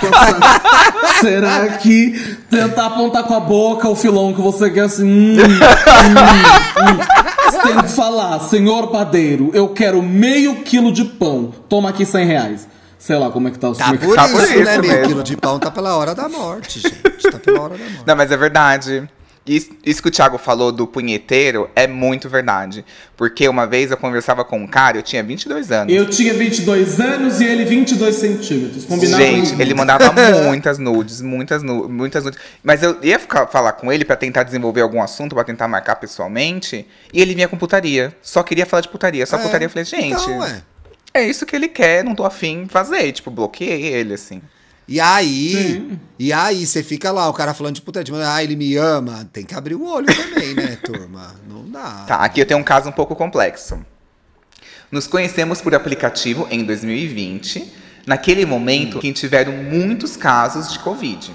tipo, será que tentar apontar com a boca o filão que você quer assim, hum, hum, hum. Você tem que falar, senhor padeiro, eu quero meio quilo de pão, toma aqui 100 reais. Sei lá como é que tá o Tá é que por Tá isso, por né? isso Meio mesmo. quilo de pão tá pela hora da morte, gente. Tá pela hora da morte. Não, mas é verdade. Isso, isso que o Thiago falou do punheteiro é muito verdade. Porque uma vez eu conversava com um cara, eu tinha 22 anos. Eu tinha 22 anos e ele 22 centímetros. Combinado? Gente, ele mandava muitas nudes, muitas, nu muitas nudes. Mas eu ia ficar, falar com ele pra tentar desenvolver algum assunto, pra tentar marcar pessoalmente. E ele vinha com putaria. Só queria falar de putaria. Só É, putaria. Eu falei, gente, Então, é. é isso que ele quer, não tô afim de fazer. Tipo, bloqueei ele, assim. E aí, e aí, você fica lá, o cara falando de puta, tipo, ah, ele me ama. Tem que abrir o olho também, né, turma? Não dá. Tá, aqui eu tenho um caso um pouco complexo. Nos conhecemos por aplicativo em 2020, naquele momento em que tiveram muitos casos de Covid.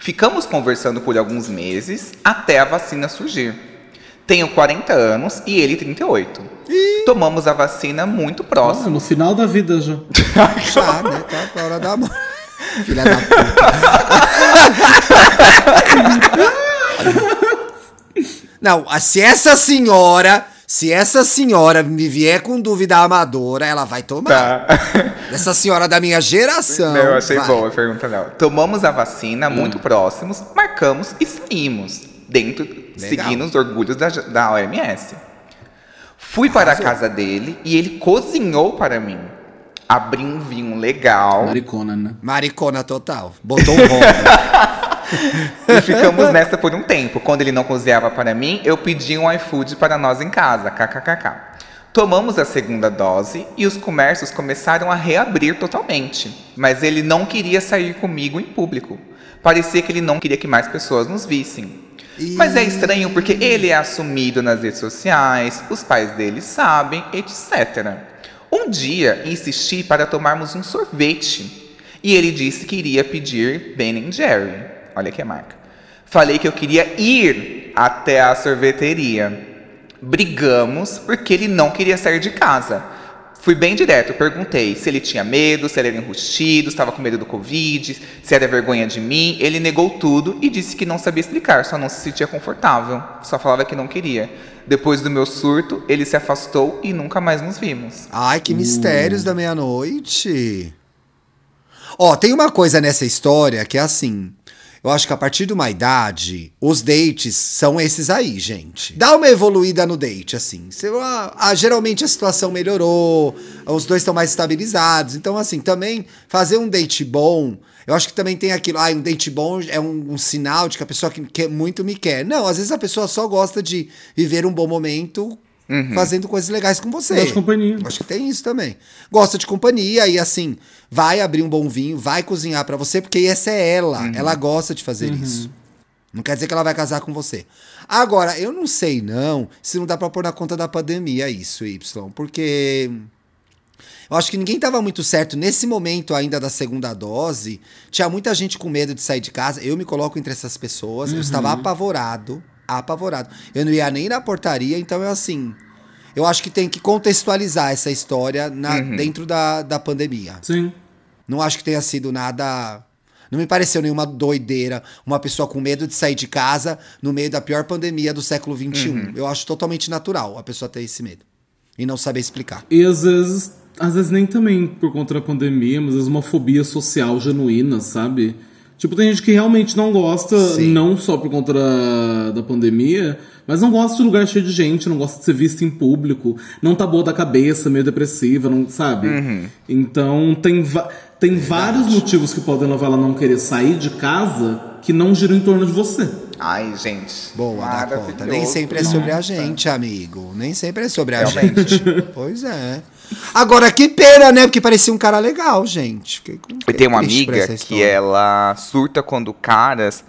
Ficamos conversando por alguns meses até a vacina surgir. Tenho 40 anos e ele 38. Tomamos a vacina muito próximo. no final da vida já. Já, né? Tá pra hora da morte. Filha da puta. Não, se essa senhora Se essa senhora me vier com dúvida amadora, ela vai tomar. Tá. Essa senhora da minha geração. Eu achei vai. boa a pergunta dela. Tomamos a vacina muito próximos, marcamos e saímos. Dentro, seguindo os orgulhos da, da OMS. Fui para a casa dele e ele cozinhou para mim. Abri um vinho legal Maricona, né? Maricona total. Botou um rolo. e ficamos nessa por um tempo. Quando ele não cozinhava para mim, eu pedi um iFood para nós em casa. KKKK. Tomamos a segunda dose e os comércios começaram a reabrir totalmente. Mas ele não queria sair comigo em público. Parecia que ele não queria que mais pessoas nos vissem. Mas é estranho porque ele é assumido nas redes sociais, os pais dele sabem, etc. Um dia insisti para tomarmos um sorvete e ele disse que iria pedir Ben Jerry. Olha que marca. Falei que eu queria ir até a sorveteria. Brigamos porque ele não queria sair de casa. Fui bem direto, perguntei se ele tinha medo, se ele era enrustido, estava com medo do Covid, se era vergonha de mim. Ele negou tudo e disse que não sabia explicar, só não se sentia confortável. Só falava que não queria. Depois do meu surto, ele se afastou e nunca mais nos vimos. Ai, que mistérios da meia-noite. Ó, tem uma coisa nessa história que é assim. Eu acho que a partir de uma idade, os dates são esses aí, gente. Dá uma evoluída no date, assim. Você, ah, ah, geralmente a situação melhorou, os dois estão mais estabilizados. Então, assim, também fazer um date bom. Eu acho que também tem aquilo, ah, um date bom é um, um sinal de que a pessoa que quer, muito me quer. Não, às vezes a pessoa só gosta de viver um bom momento fazendo coisas legais com você. Gosta de companhia. Acho que tem isso também. Gosta de companhia e assim, vai abrir um bom vinho, vai cozinhar pra você, porque essa é ela. Ela gosta de fazer isso. Não quer dizer que ela vai casar com você. Agora, eu não sei não se não dá pra pôr na conta da pandemia isso, Y, porque eu acho que ninguém tava muito certo nesse momento ainda da segunda dose. Tinha muita gente com medo de sair de casa. Eu me coloco entre essas pessoas. Eu estava apavorado, apavorado. Eu não ia nem na portaria, então é assim. Eu acho que tem que contextualizar essa história na- dentro da, da pandemia. Sim. Não acho que tenha sido nada. Não me pareceu nenhuma doideira, uma pessoa com medo de sair de casa no meio da pior pandemia do século XXI. Eu acho totalmente natural a pessoa ter esse medo. E não saber explicar. E às vezes, às vezes nem também por conta da pandemia, mas às vezes uma fobia social genuína, sabe? Tipo, tem gente que realmente não gosta, Sim. não só por conta da, da pandemia, mas não gosta de lugar cheio de gente, não gosta de ser vista em público, não tá boa da cabeça, meio depressiva, não sabe? Então tem, tem vários motivos que podem levar ela a não querer sair de casa que não giram em torno de você. Ai, gente. Boa, Dakota. Nem maravilhoso. sempre é sobre a gente, amigo. Nem sempre é sobre a Realmente. gente. Pois é. Agora, que pena, né? Porque parecia um cara legal, gente. Fiquei com- Eu tenho uma amiga que ela surta quando caras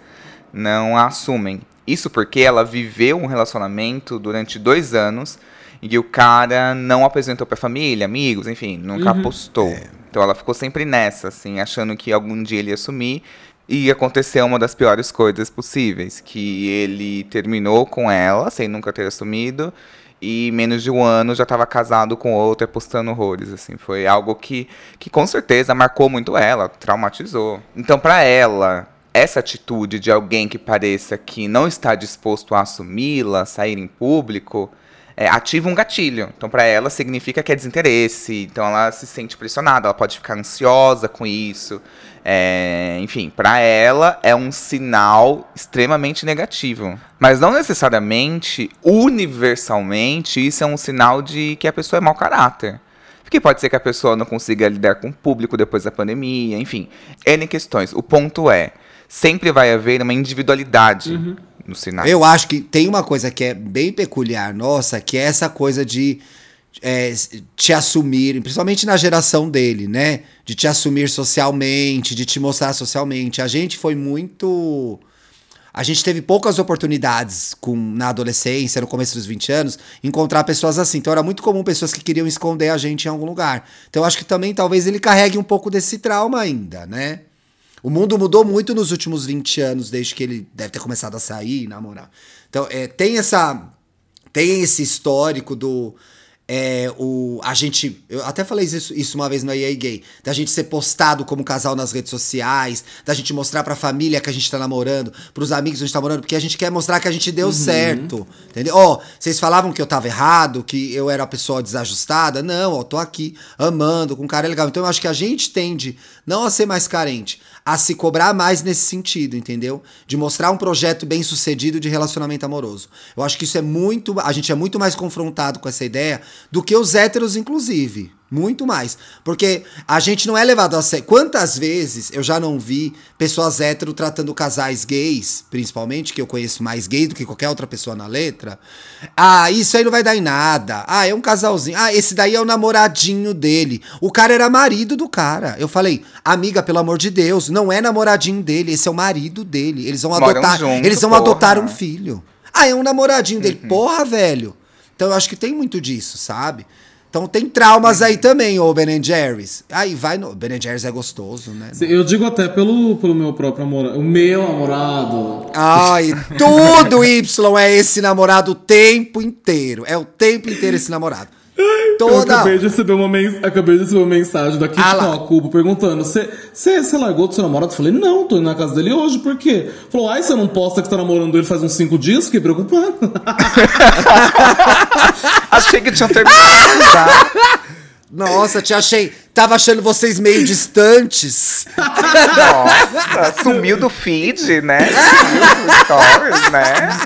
não a assumem. Isso porque ela viveu um relacionamento durante dois anos e o cara não apresentou pra família, amigos, enfim, nunca apostou. Então ela ficou sempre nessa, assim, achando que algum dia ele ia assumir. E aconteceu uma das piores coisas possíveis, que ele terminou com ela, sem nunca ter assumido, e menos de um ano já estava casado com outra, postando horrores, assim. Foi algo que, que com certeza marcou muito ela, traumatizou. Então, para ela, essa atitude de alguém que pareça que não está disposto a assumi-la, sair em público, é, ativa um gatilho. Então, para ela, significa que é desinteresse. Então, ela se sente pressionada, ela pode ficar ansiosa com isso. É, enfim, para ela é um sinal extremamente negativo. Mas não necessariamente, universalmente, isso é um sinal de que a pessoa é mau caráter. Porque pode ser que a pessoa não consiga lidar com o público depois da pandemia, enfim. N questões. O ponto é, sempre vai haver uma individualidade no. Eu acho que tem uma coisa que é bem peculiar nossa, que é essa coisa de é, te assumir, principalmente na geração dele, né? De te assumir socialmente, de te mostrar socialmente. A gente foi muito. A gente teve poucas oportunidades com, na adolescência, no começo dos 20 anos, encontrar pessoas assim. Então era muito comum pessoas que queriam esconder a gente em algum lugar. Então eu acho que também talvez ele carregue um pouco desse trauma ainda, né? O mundo mudou muito nos últimos 20 anos, desde que ele deve ter começado a sair e namorar. Então, é, tem essa. Tem esse histórico do. é, o, a gente. Eu até falei isso, isso uma vez no EA Gay. Da gente ser postado como casal nas redes sociais, da gente mostrar pra família que a gente tá namorando, pros amigos que a gente tá namorando, porque a gente quer mostrar que a gente deu certo. Entendeu? Ó, vocês falavam que eu tava errado, que eu era a pessoa desajustada. Não, ó, tô aqui amando, com um cara legal. Então eu acho que a gente tende não a ser mais carente, a se cobrar mais nesse sentido, entendeu? De mostrar um projeto bem sucedido de relacionamento amoroso. Eu acho que isso é muito. A gente é muito mais confrontado com essa ideia do que os héteros, inclusive. Muito mais. Porque a gente não é levado a sério. Quantas vezes eu já não vi pessoas hétero tratando casais gays, principalmente, que eu conheço mais gay do que qualquer outra pessoa na letra. Ah, isso aí não vai dar em nada. Ah, é um casalzinho. Ah, esse daí é o namoradinho dele. O cara era marido do cara. Eu falei, amiga, pelo amor de Deus, não é namoradinho dele, esse é o marido dele. Eles vão Moram adotar. junto, eles vão porra. adotar um filho. Ah, é um namoradinho Uhum. dele. Porra, velho. Então eu acho que tem muito disso, sabe? Então tem traumas aí também, ô Ben Jerry's. Aí vai no. Ben Jerry's é gostoso, né? Eu digo até pelo, pelo meu próprio namorado. O meu namorado. Ai, tudo Y é esse namorado o tempo inteiro. É o tempo inteiro esse namorado. Eu Toda. acabei de receber uma, men- acabei de receber uma mensagem da Ah lá. Cubo perguntando: Você largou do seu namorado? Eu falei: Não, tô indo na casa dele hoje, por quê? Falou: Ai, você não posta que tá namorando ele faz uns cinco dias? Fiquei preocupado. Achei que tinham terminado já. Nossa, te achei. Tava achando vocês meio distantes. Nossa, sumiu do feed, né? Sumiu do stories, né?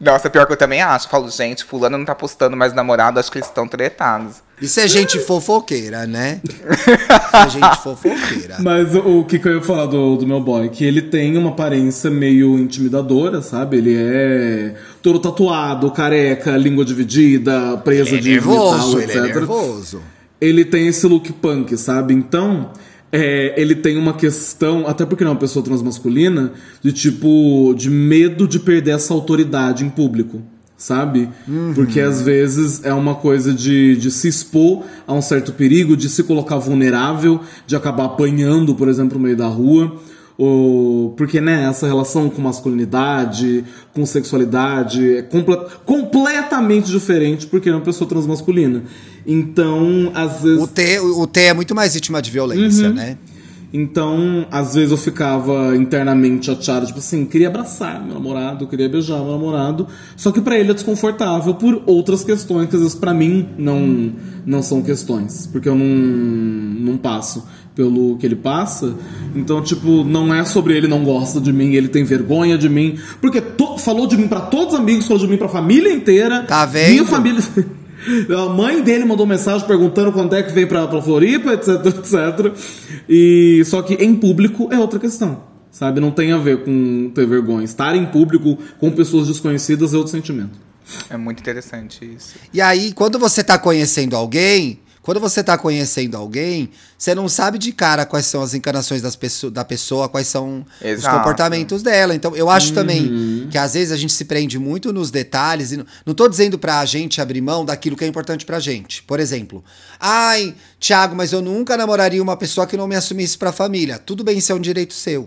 Nossa, pior que eu também acho. Falo, gente, fulano não tá postando mais namorado, acho que eles estão tretados. Isso é gente fofoqueira, né? Isso é gente fofoqueira. Mas o, o que, que eu ia falar do, do meu boy? Que ele tem uma aparência meio intimidadora, sabe? Ele é todo tatuado, careca, língua dividida, preso Ele é de nervoso, metal, ele é etc. nervoso. ele tem esse look punk, sabe? Então, é, ele tem uma questão, até porque ele é uma pessoa transmasculina, de tipo, de medo de perder essa autoridade em público, sabe? Porque às vezes é uma coisa de, de se expor a um certo perigo, de se colocar vulnerável, de acabar apanhando, por exemplo, no meio da rua. Ou, porque, né, essa relação com masculinidade, com sexualidade é comple- completamente diferente porque é uma pessoa transmasculina. Então, às vezes. O T, o T é muito mais vítima de violência, né? Então, às vezes eu ficava internamente chateado, tipo assim, queria abraçar meu namorado, queria beijar meu namorado, só que pra ele é desconfortável por outras questões que às vezes pra mim não não são questões, porque eu não não passo pelo que ele passa. Então, tipo, não é sobre ele não gosta de mim, ele tem vergonha de mim, porque to- falou de mim pra todos os amigos, falou de mim pra família inteira. Tá vendo? Minha família A mãe dele mandou mensagem perguntando quando é que vem pra, pra Floripa, etc, etc. E, só que em público é outra questão, sabe? Não tem a ver com ter vergonha. Estar em público com pessoas desconhecidas é outro sentimento. É muito interessante isso. E aí, quando você tá conhecendo alguém, quando você tá conhecendo alguém, você não sabe de cara quais são as encarnações das pesso- da pessoa, quais são os Exato. comportamentos dela. Então, eu acho também que às vezes a gente se prende muito nos detalhes. E não, não tô dizendo pra gente abrir mão daquilo que é importante pra gente. Por exemplo, ai, Thiago, mas eu nunca namoraria uma pessoa que não me assumisse pra família. Tudo bem, isso é um direito seu.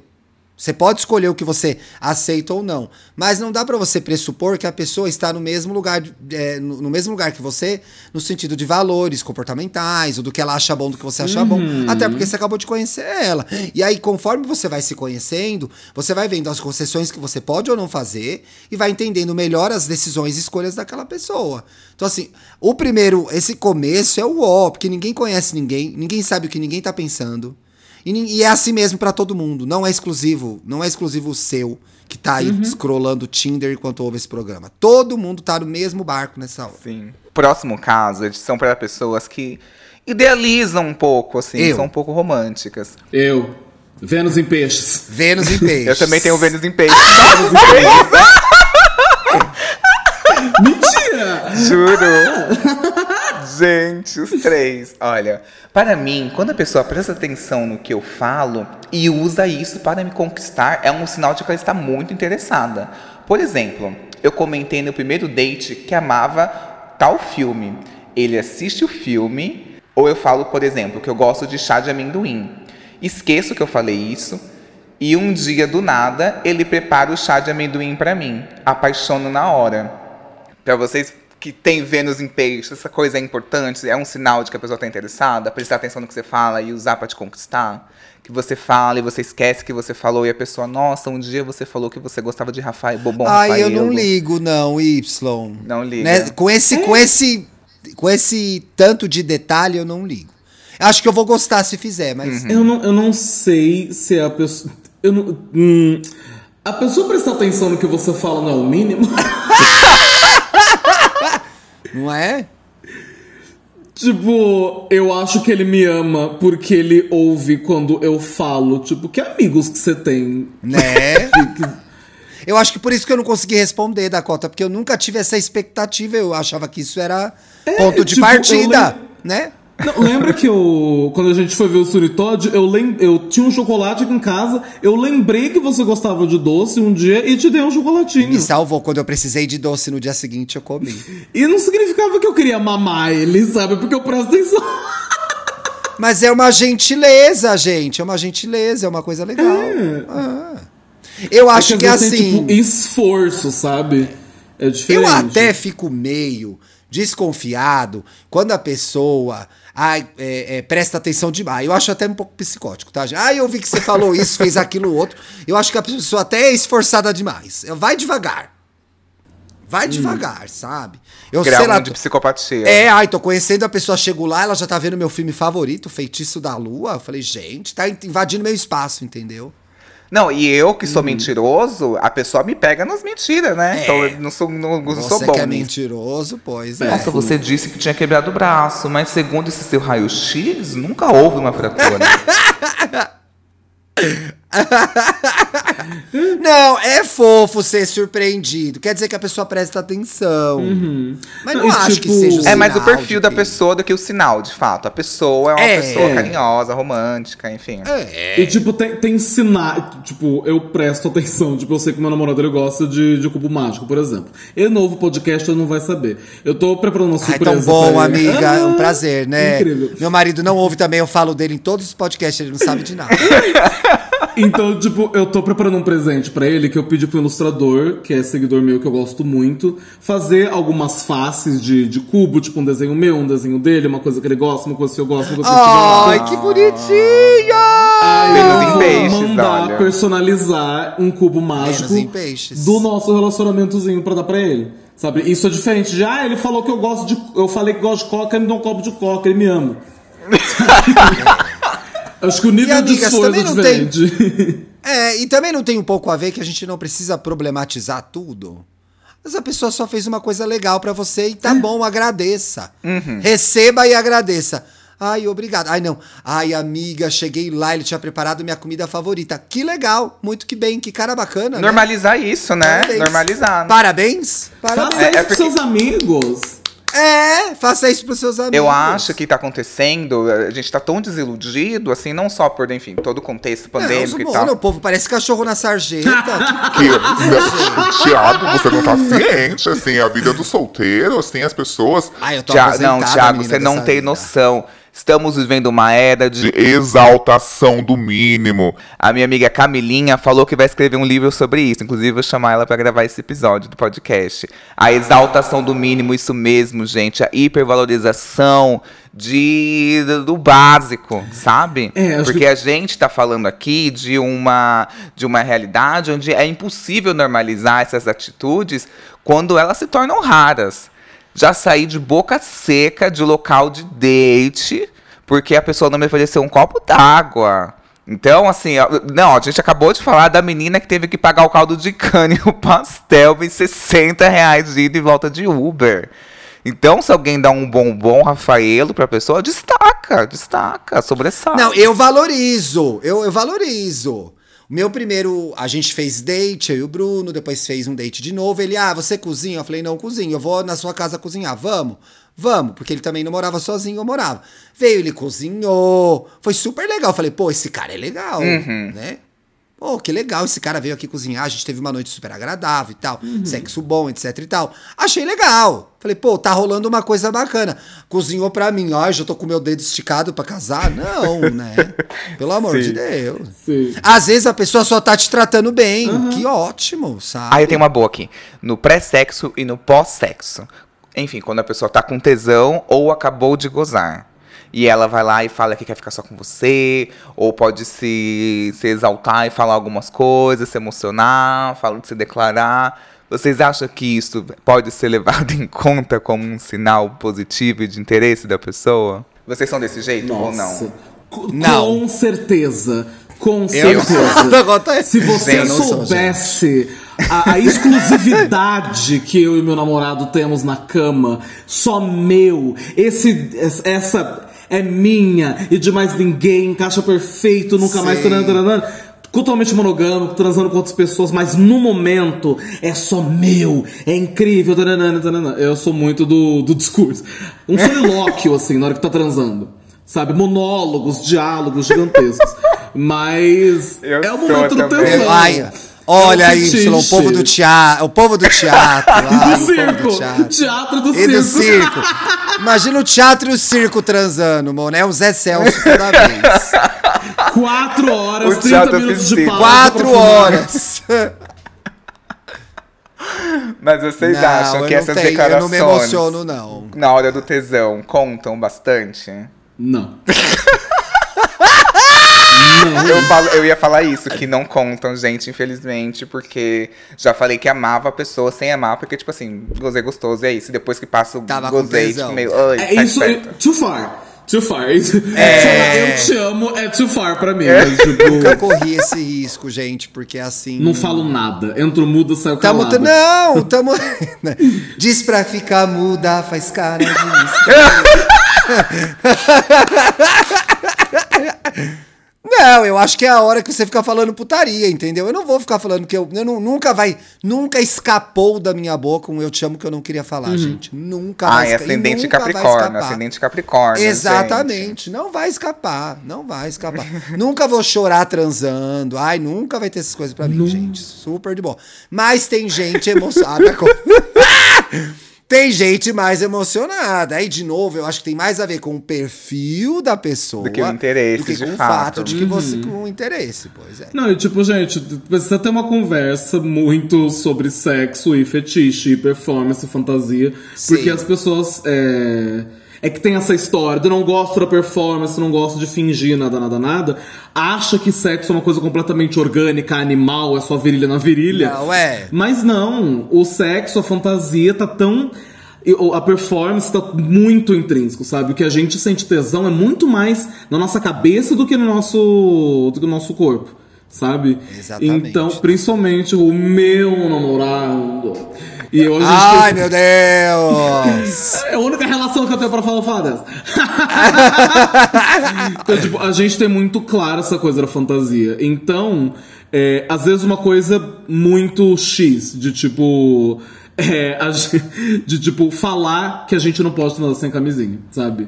Você pode escolher o que você aceita ou não, mas não dá pra você pressupor que a pessoa está no mesmo lugar, é, no, no mesmo lugar que você, no sentido de valores comportamentais, ou do que ela acha bom, do que você acha bom, até porque você acabou de conhecer ela. E aí, conforme você vai se conhecendo, você vai vendo as concessões que você pode ou não fazer e vai entendendo melhor as decisões e escolhas daquela pessoa. Então, assim, o primeiro, esse começo é o ó, porque ninguém conhece ninguém, ninguém sabe o que ninguém tá pensando. E, e é assim mesmo pra todo mundo. Não é exclusivo, não é exclusivo seu que tá aí scrollando o Tinder enquanto ouve esse programa. Todo mundo tá no mesmo barco nessa hora. Sim. Próximo caso, eles são para pessoas que idealizam um pouco, assim, Eu. são um pouco românticas. Eu, Vênus em Peixes. Vênus em peixe. Eu também tenho Vênus em peixe. Mentira! Juro. Gente, os três. Olha, para mim, quando a pessoa presta atenção no que eu falo e usa isso para me conquistar, é um sinal de que ela está muito interessada. Por exemplo, eu comentei no primeiro date que amava tal filme. Ele assiste o filme, ou eu falo, por exemplo, que eu gosto de chá de amendoim. Esqueço que eu falei isso. E um dia, do nada, ele prepara o chá de amendoim para mim. Apaixono na hora. Pra vocês que tem Vênus em peixe, essa coisa é importante, é um sinal de que a pessoa está interessada, prestar atenção no que você fala e usar para te conquistar? Que você fala e você esquece que você falou e a pessoa, nossa, um dia você falou que você gostava de Rafael, bobão Ai, Rafael. eu não ligo, não, Y. Não liga. Né? Com esse, com esse, com esse tanto de detalhe, eu não ligo. Acho que eu vou gostar se fizer, mas. Eu não, eu não sei se a pessoa. Eu não, hum, a pessoa prestar atenção no que você fala não é o mínimo. Não é? tipo, eu acho que ele me ama porque ele ouve quando eu falo. Tipo, que amigos que você tem? Né? eu acho que por isso que eu não consegui responder, Dakota, porque eu nunca tive essa expectativa. Eu achava que isso era ponto de tipo, partida, lem- né? Não, lembra que eu, quando a gente foi ver o Suritod, eu, lem, eu tinha um chocolate aqui em casa, eu lembrei que você gostava de doce um dia e te dei um chocolatinho. Me salvou quando eu precisei de doce no dia seguinte, eu comi. E não significava que eu queria mamar ele, sabe? Porque eu presto atenção. Mas é uma gentileza, gente. É uma gentileza, é uma coisa legal. Ah. Eu acho É que vezes tem, assim. tipo, esforço, sabe? É diferente. Eu até fico meio desconfiado quando a pessoa ai, é, é, presta atenção demais. Eu acho até um pouco psicótico, tá? Ah, eu vi que você falou isso, fez aquilo outro. Eu acho que a pessoa até é esforçada demais. Vai devagar. Vai devagar, sabe? Eu sei Grau lá. de psicopatia. É, ai, tô conhecendo a pessoa, chego lá, ela já tá vendo meu filme favorito, Feitiço da Lua. Eu falei, gente, tá invadindo meu espaço, entendeu? Não, e eu que Hum. sou mentiroso, a pessoa me pega nas mentiras, né? Então eu não sou, não, não sou Você bom que é mentiroso, pois é. Nossa, você disse que tinha quebrado o braço, mas segundo esse seu raio-x, nunca houve uma fratura. Não, é fofo ser surpreendido. Quer dizer que a pessoa presta atenção. Mas não E, acho tipo, que seja um é mais o sinal perfil da pessoa do que o sinal, de fato. A pessoa é uma É. pessoa carinhosa, romântica, enfim. É. E, tipo, tem, tem sinais. Tipo, eu presto atenção. Tipo, eu sei que meu namorado ele gosta de, de cubo mágico, por exemplo. E novo podcast eu não vai saber. Eu tô preparando uma Ai, surpresa. tão bom, amiga. É um Ah, prazer, né? Incrível. Meu marido não ouve também, eu falo dele em todos os podcasts, ele não sabe de nada. Então, tipo, eu tô preparando um presente pra ele que eu pedi pro ilustrador, que é seguidor meu que eu gosto muito, fazer algumas faces de, de cubo, tipo um desenho meu, um desenho dele, uma coisa que ele gosta, uma coisa que eu gosto, uma coisa que ele gosta. Ai, que bonitinho! Menos eu em vou peixes, mandar olha. personalizar um cubo mágico Menos em peixes. do nosso relacionamentozinho pra dar pra ele. Sabe? Isso é diferente de, ah, ele falou que eu gosto de. Eu falei que gosto de coca, ele me dá um copo de coca, ele me ama. Acho que o nível de amigas, esforço é também não tem-. É, e também não tem um pouco a ver que a gente não precisa problematizar tudo. Mas a pessoa só fez uma coisa legal pra você e tá bom, agradeça. Receba e agradeça. Ai, obrigado. Ai, não. Ai, amiga, cheguei lá, ele tinha preparado minha comida favorita. Que legal, muito que bem, que cara bacana. né? Normalizar isso, né? Parabéns. Normalizar. Parabéns. Parabéns. Faça É- é porque- pros seus amigos. É, faça isso pros seus amigos. Eu acho que tá acontecendo, a gente tá tão desiludido, assim, não só por, enfim, todo o contexto pandêmico não, e tal. o povo parece cachorro na sarjeta. Que, Tiago, você não tá ciente, assim, a vida do solteiro, assim, as pessoas Ai, eu tô Tia- não, menina você não tem vida. noção. Estamos vivendo uma era de. de exaltação do mínimo. A minha amiga Camilinha falou que vai escrever um livro sobre isso. Inclusive, eu vou chamar ela para gravar esse episódio do podcast. A exaltação do mínimo, isso mesmo, gente. A hipervalorização de, do básico, sabe? É, Porque que- a gente tá falando aqui de uma, de uma realidade onde é impossível normalizar essas atitudes quando elas se tornam raras. Já saí de boca seca de local de date porque a pessoa não me ofereceu um copo d'água. Então, assim, não, a gente acabou de falar da menina que teve que pagar o caldo de cana e o pastel em 60 reais de ida e volta de Uber. Então, se alguém dá um bombom Rafaelo pra pessoa, destaca, destaca, sobressai. Não, eu valorizo. Eu, eu valorizo. Meu primeiro, a gente fez date, eu e o Bruno, depois fez um date de novo. Ele, ah, você cozinha? Eu falei, não, cozinho. Eu vou na sua casa cozinhar. Vamos? Vamos, porque ele também não morava sozinho, eu morava. Veio, ele cozinhou. Foi super legal. Eu falei, pô, esse cara é legal, né? Pô, que legal, esse cara veio aqui cozinhar, a gente teve uma noite super agradável e tal, sexo bom, etc e tal. Achei legal. Falei, pô, tá rolando uma coisa bacana. Cozinhou pra mim, ó, já tô com meu dedo esticado pra casar? Não, né? Pelo amor de Deus. Sim. Às vezes a pessoa só tá te tratando bem, que ótimo, sabe? Ah, eu tenho uma boa aqui. No pré-sexo e no pós-sexo. Enfim, quando a pessoa tá com tesão ou acabou de gozar. E ela vai lá e fala que quer ficar só com você, ou pode se, se exaltar e falar algumas coisas, se emocionar, fala de se declarar. Vocês acham que isso pode ser levado em conta como um sinal positivo e de interesse da pessoa? Vocês são desse jeito ou Nossa. não? Co- Não. Com certeza. Com não certeza. Se você não soubesse a, a exclusividade que eu e meu namorado temos na cama, só meu, esse, es- essa é minha e de mais ninguém, encaixa perfeito, nunca mais. Sim. taranã, taranã. Totalmente monogâmico, transando com outras pessoas, mas no momento é só meu, é incrível. Eu sou muito do, do discurso. Um solilóquio, assim, na hora que tá transando. Sabe? Monólogos, diálogos gigantescos. Mas Eu é o momento do também. Olha É aí, Y, o povo do teatro, o povo do teatro. E ai, do circo. teatro. Teatro do E do circo. circo. Imagina o teatro e o circo transando, mano. É o Zé Celso toda vez. Quatro horas, O 30 teatro minutos de pausa. Quatro horas. Mas vocês Não, acham eu que essas tenho, eu declarações não me emociono, não. na hora do tesão contam bastante? Não. Eu, falo- eu ia falar isso, que não contam, gente, infelizmente, porque já falei que amava a pessoa sem amar, porque, tipo assim, gozei gostoso, e é isso. Depois que passa o Tava gozei, tipo, meio. Ai, É sai isso. perto. Too far. Too far. Isso- Falar eu te amo é too far pra mim. Mas, tipo, Nunca corri esse risco, gente, porque assim. não falo nada. Entro mudo, saio Tamo, calado. não, tamo. Diz pra ficar muda, faz cara de Não, eu acho que é a hora que você fica falando putaria, entendeu? Eu não vou ficar falando que eu, eu não- nunca vai, nunca escapou da minha boca um eu te amo que eu não queria falar, gente. Nunca vai Ai, esca- e ascendente nunca vai Capricórnio, ascendente Capricórnio. Exatamente, não vai escapar, não vai escapar. nunca vou chorar transando, ai, nunca vai ter essas coisas pra mim, gente. Super de boa. Mas tem gente emocionada. com- tem gente mais emocionada. Aí, de novo, eu acho que tem mais a ver com o perfil da pessoa Do que o interesse, do que de com o fato. de que você com o interesse, pois é. Não, e tipo, gente, precisa ter uma conversa muito sobre sexo e fetiche, e performance, e fantasia. Sim. Porque as pessoas. É... é que tem essa história do não gosto da performance, não gosto de fingir nada, nada, nada. Acha que sexo é uma coisa completamente orgânica, animal, é só virilha na virilha. Não, é. Mas não, o sexo, a fantasia tá tão. A performance tá muito intrínseco, sabe? O que a gente sente tesão é muito mais na nossa cabeça do que no nosso, do que no nosso corpo, sabe? Exatamente. Então, principalmente o meu namorado. E hoje a gente Ai, meu Deus! é a única relação que eu tenho pra falar, então, tipo, a gente tem muito claro essa coisa da fantasia. Então, é, às vezes uma coisa muito X, de tipo. é, a gen- de tipo, falar que a gente não pode nada sem camisinha, sabe?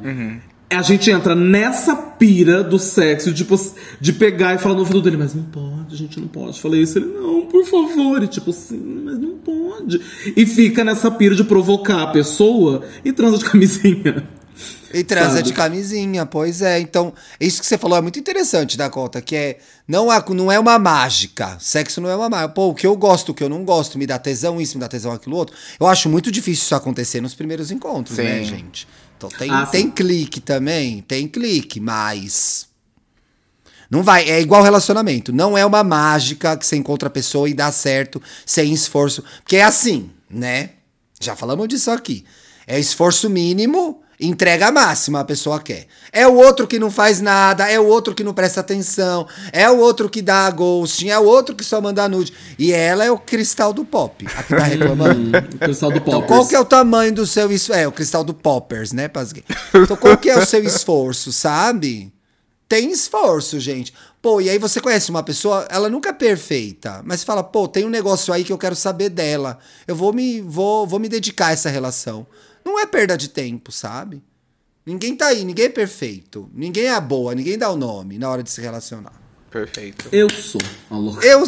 A gente entra nessa pira do sexo, tipo, de pegar e falar no ouvido dele, mas não pode, a gente não pode. Falei isso, ele, não, por favor. E tipo, sim, mas não pode. E fica nessa pira de provocar a pessoa e transa de camisinha. E transa Sabe? de camisinha, pois é. Então, isso que você falou é muito interessante, Dakota, que é não, é não é uma mágica. Sexo não é uma mágica. Pô, o que eu gosto, o que eu não gosto, me dá tesão isso, me dá tesão aquilo outro. Eu acho muito difícil isso acontecer nos primeiros encontros, Sim. né, gente? Então tem, Ah, tem clique também, tem clique, mas não vai, é igual relacionamento. Não é uma mágica que você encontra a pessoa e dá certo sem esforço. Porque é assim, né? Já falamos disso aqui. É esforço mínimo, entrega máxima a pessoa quer. É o outro que não faz nada, é o outro que não presta atenção, é o outro que dá ghosting, é o outro que só manda nude. E ela é o cristal do pop, a que tá reclamando. O pessoal do Então, Poppers. qual que é o tamanho do seu esforço? É, o cristal do Poppers, né. Então, qual que é o seu esforço, sabe? Tem esforço, gente. Pô, e aí você conhece uma pessoa, ela nunca é perfeita, mas você fala, pô, tem um negócio aí que eu quero saber dela. Eu vou me, vou, vou me dedicar a essa relação. Não é perda de tempo, sabe? Ninguém tá aí, ninguém é perfeito. Ninguém é a boa, ninguém dá o nome na hora de se relacionar. Perfeito. Eu sou a louca. Eu.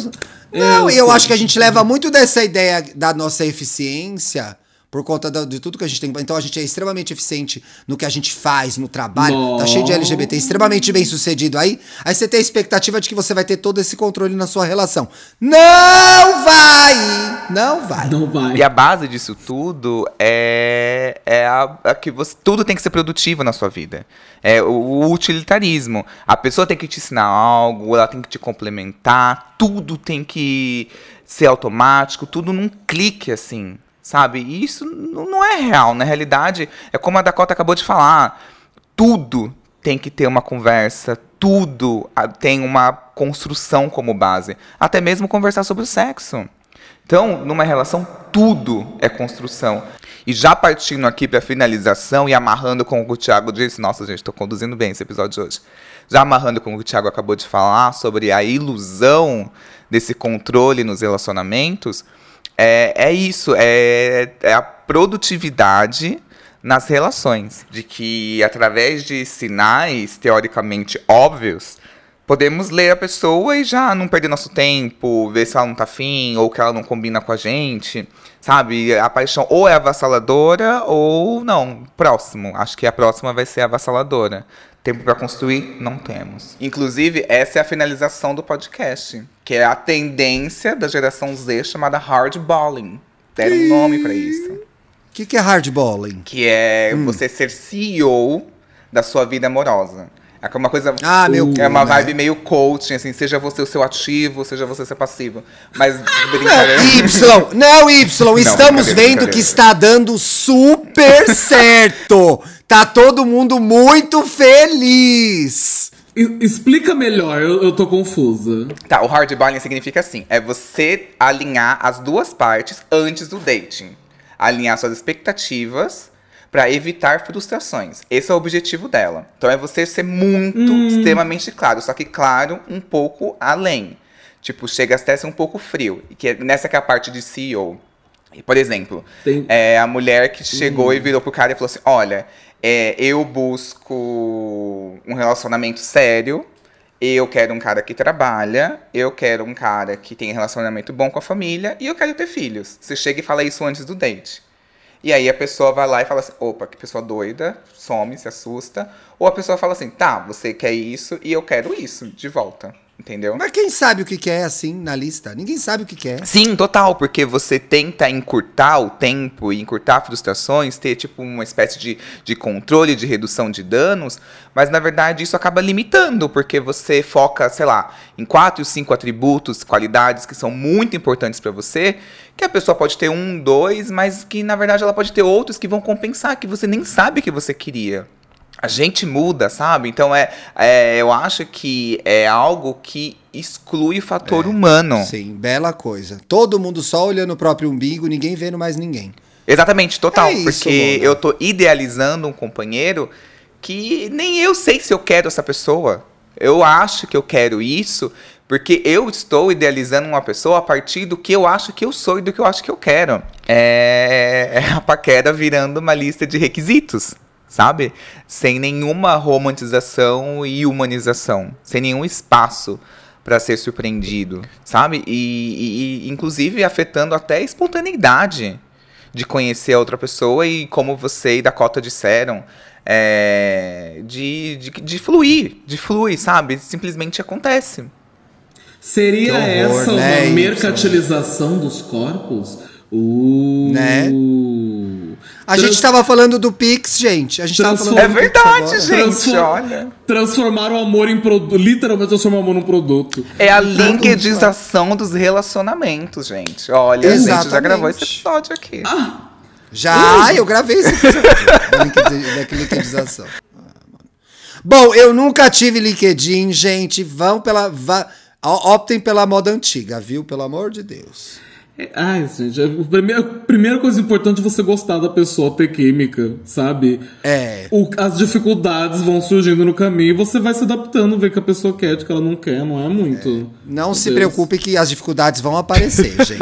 Não, Eu e eu acho que a gente leva muito dessa ideia da nossa eficiência Por conta de tudo que a gente tem. Então a gente é extremamente eficiente no que a gente faz, no trabalho. Tá cheio de LGBT, extremamente bem sucedido aí. Aí você tem a expectativa de que você vai ter todo esse controle na sua relação. Não vai! Não vai. Não vai. E a base disso tudo é, é a, a que você, tudo tem que ser produtivo na sua vida. É o, o utilitarismo. A pessoa tem que te ensinar algo, ela tem que te complementar, tudo tem que ser automático, tudo num clique assim, sabe? E isso não é real. Na realidade, é como a Dakota acabou de falar. Tudo tem que ter uma conversa, tudo tem uma construção como base. Até mesmo conversar sobre o sexo. Então, numa relação, tudo é construção. E já partindo aqui para finalização e amarrando com o que o Thiago disse, nossa, gente, estou conduzindo bem esse episódio de hoje. Já amarrando com o que o Thiago acabou de falar sobre a ilusão desse controle nos relacionamentos, é, é isso, é, é a produtividade nas relações. De que através de sinais teoricamente óbvios, podemos ler a pessoa e já não perder nosso tempo, ver se ela não tá afim, ou que ela não combina com a gente, sabe? A paixão ou é avassaladora ou não. Próximo. Acho que a próxima vai ser avassaladora. Tempo para construir? Não temos. Inclusive, essa é a finalização do podcast, que é a tendência da geração Z chamada hardballing. Deram um nome para isso. O que, que é hardballing? Que é você ser CEO da sua vida amorosa. É uma coisa. Ah, meu É uma né? vibe meio coaching, assim, seja você o seu ativo, seja você seu passivo. Mas brincadeira. Y, não, Y, estamos brincadeira, vendo que está dando super certo. Tá todo mundo muito feliz. Explica melhor, eu, eu tô confusa. Tá, o hardballing significa assim: é você alinhar as duas partes antes do dating. Alinhar suas expectativas pra evitar frustrações. Esse é o objetivo dela. Então é você ser muito, extremamente claro, só que claro, um pouco além. Tipo, chega até ser um pouco frio. E que é- nessa que é a parte de CEO. E, Por exemplo, Tem- é a mulher que chegou e virou pro cara e falou assim: Olha, é, eu busco um relacionamento sério. Eu quero um cara que trabalha, eu quero um cara que tem relacionamento bom com a família e eu quero ter filhos. Você chega e fala isso antes do date. E aí a pessoa vai lá e fala assim: opa, que pessoa doida, some, se assusta. Ou a pessoa fala assim: tá, você quer isso e eu quero isso de volta. Entendeu? Mas quem sabe o que, que é assim na lista? Ninguém sabe o que, que é. Sim, total, porque você tenta encurtar o tempo e encurtar frustrações, ter tipo uma espécie de, de controle, de redução de danos, mas na verdade isso acaba limitando, porque você foca, sei lá, em quatro, cinco atributos, qualidades que são muito importantes pra você, que a pessoa pode ter um, dois, mas que na verdade ela pode ter outros que vão compensar, que você nem sabe que você queria. A gente muda, sabe? Então é, é, eu acho que é algo que exclui o fator humano. Sim, bela coisa. Todo mundo só olhando o próprio umbigo, ninguém vendo mais ninguém. Exatamente, total. É isso, porque eu tô idealizando um companheiro que nem eu sei se eu quero essa pessoa. Eu acho que eu quero isso porque eu estou idealizando uma pessoa a partir do que eu acho que eu sou e do que eu acho que eu quero. É, é a paquera virando uma lista de requisitos, sabe? Sem nenhuma romantização e humanização. Sem nenhum espaço para ser surpreendido, sabe? E, e- e, inclusive afetando até a espontaneidade de conhecer a outra pessoa e como você e Dakota disseram, é, de, de, de fluir, de fluir, sabe? Simplesmente acontece. Seria horror, essa né, uma mercantilização dos corpos? Uh. Né? A gente tava falando do Pix, gente. A gente tava falando É Pix verdade, agora. gente, Transfor- olha. Transformar o amor em produto. Literalmente transformar o amor num produto. É a linkedização dos relacionamentos, gente. Olha, a gente já Exatamente. gravou esse episódio aqui. Já, eu gravei esse episódio da linkedização. Ah. Bom, eu nunca tive LinkedIn, gente. Vão pela. vá- optem pela moda antiga, viu? Pelo amor de Deus. É, Ai, gente, a primeira, primeira coisa importante é você gostar da pessoa, ter química, sabe? É. O- as dificuldades vão surgindo no caminho e você vai se adaptando, ver que a pessoa quer, de que ela não quer, não é muito. Não Meu se Deus. preocupe que as dificuldades vão aparecer, gente.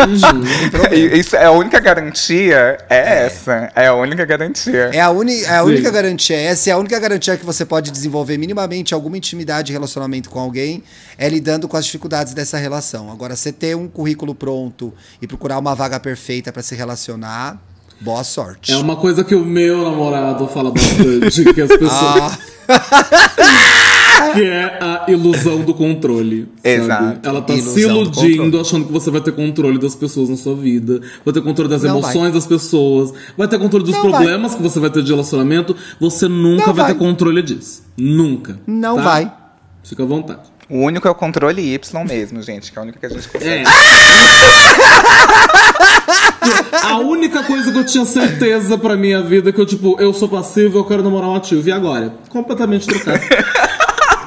E Isso é a única garantia, é, essa. É a única garantia. É a, uni, é a Sim. única garantia, essa é a única garantia que você pode desenvolver minimamente alguma intimidade e relacionamento com alguém, é lidando com as dificuldades dessa relação. Agora, você ter um currículo pronto e procurar uma vaga perfeita para se relacionar, Boa sorte. É uma coisa que o meu namorado fala bastante, que as pessoas. que é a ilusão do controle. sabe? Exato. Ela tá Ilusão se do iludindo, achando que você vai ter controle das pessoas na sua vida, vai ter controle das Não emoções vai. das pessoas, vai ter controle dos Não problemas que você vai ter de relacionamento. Você nunca vai, vai. ter controle disso. Nunca. Não tá? vai. Fica à vontade. O único é o controle Y mesmo, gente, que é o único que a gente consegue. É. A única coisa que eu tinha certeza pra minha vida é que eu, tipo, eu sou passivo, eu quero namorar um ativo. E agora? Completamente trocado.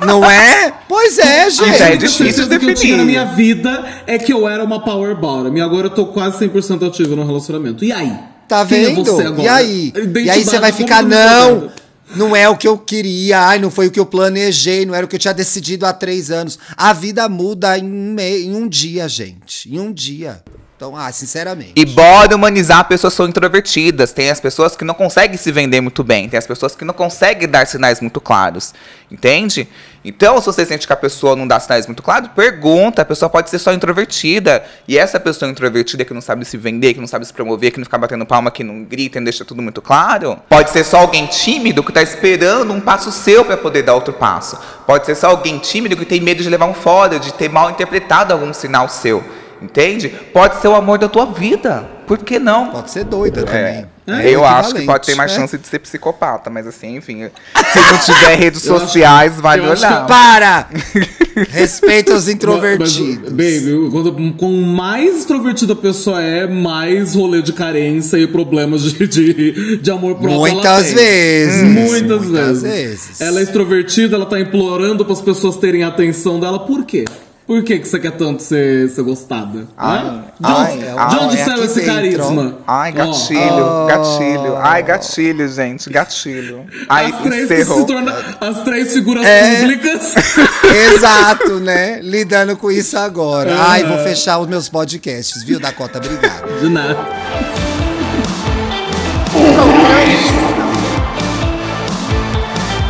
Não é? Pois é, gente. já é A única difícil certeza de que eu tinha na definir. minha vida é que eu era uma power bottom. E agora eu tô quase 100% ativo no relacionamento. E aí? Tá Quem é vendo? você agora? e aí? E aí Identidade você vai ficar, não. Não é o que eu queria, ai, não foi o que eu planejei, não era o que eu tinha decidido há três anos. A vida muda em um, em um dia, gente. Em um dia. Então, ah, sinceramente. E bora humanizar pessoas que são introvertidas. Tem as pessoas que não conseguem se vender muito bem. Tem as pessoas que não conseguem dar sinais muito claros. Entende? Então, se você sente que a pessoa não dá sinais muito claros, pergunta. A pessoa pode ser só introvertida. E essa pessoa introvertida que não sabe se vender, que não sabe se promover, que não fica batendo palma, que não grita não deixa tudo muito claro. Pode ser só alguém tímido que tá esperando um passo seu para poder dar outro passo. Pode ser só alguém tímido que tem medo de levar um fora, de ter mal interpretado algum sinal seu. Entende? Pode ser o amor da tua vida. Por que não? Pode ser doida também. É eu acho que pode ter mais né? chance de ser psicopata, mas assim, enfim. Se não tiver redes sociais, vale eu acho que- olhar. Para! Respeita os Mas, introvertidos. baby, quando, com mais extrovertida a pessoa é, mais rolê de carência e problemas de, de, de amor próprio. ela Muitas tem. vezes. Muitas, Muitas vezes. vezes. Ela é extrovertida, ela tá implorando para as pessoas terem a atenção dela. Por quê? Por que, que você quer tanto ser, ser gostada? Ai, de ai, onde, ai, de onde saiu esse dentro. carisma? Ai, gatilho, gatilho. Ai, gatilho, gente, gatilho. Ai, as três que se tornam as três figuras É. públicas. Exato, né? Lidando com isso agora. Ai, vou fechar os meus podcasts, viu, Dakota? Obrigado. De nada.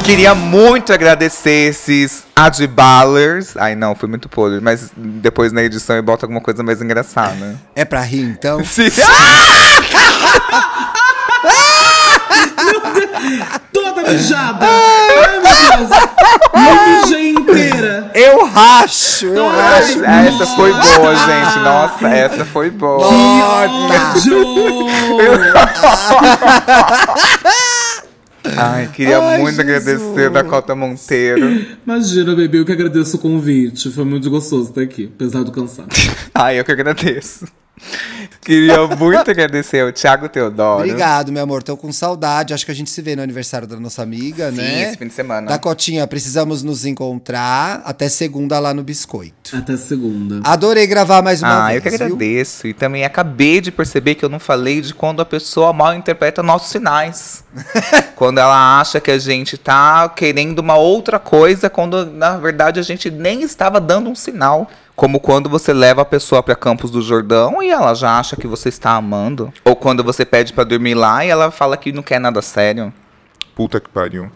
Queria muito agradecer esses adbalers. Ai, não, foi muito podre, mas depois na edição eu boto alguma coisa mais engraçada. É pra rir, então? Sim. Toda mijada. Ai, meu Deus. Me mijei inteira. Eu racho, eu racho. Ai, Essa foi boa, gente. Nossa, essa foi boa. Morta. Ódio. Ai, queria Ai, muito Jesus. agradecer Dakota Monteiro. Imagina, bebê, eu que agradeço o convite. Foi muito gostoso estar aqui, apesar do cansaço. Ai, eu que agradeço. Queria muito agradecer ao Thiago Teodoro. Obrigado, meu amor. Tô com saudade. Acho que a gente se vê no aniversário da nossa amiga, Sim, né? esse fim de semana. Dacotinha, precisamos nos encontrar até segunda lá no Biscoito. Até segunda. Adorei gravar mais uma Ah, vez. eu que viu? agradeço. E também acabei de perceber que eu não falei de quando a pessoa mal interpreta nossos sinais. quando ela acha que a gente tá querendo uma outra coisa, quando na verdade a gente nem estava dando um sinal. Como quando você leva a pessoa para Campos do Jordão e ela já acha que você está amando. Ou quando você pede para dormir lá e ela fala que não quer nada sério. Puta que pariu.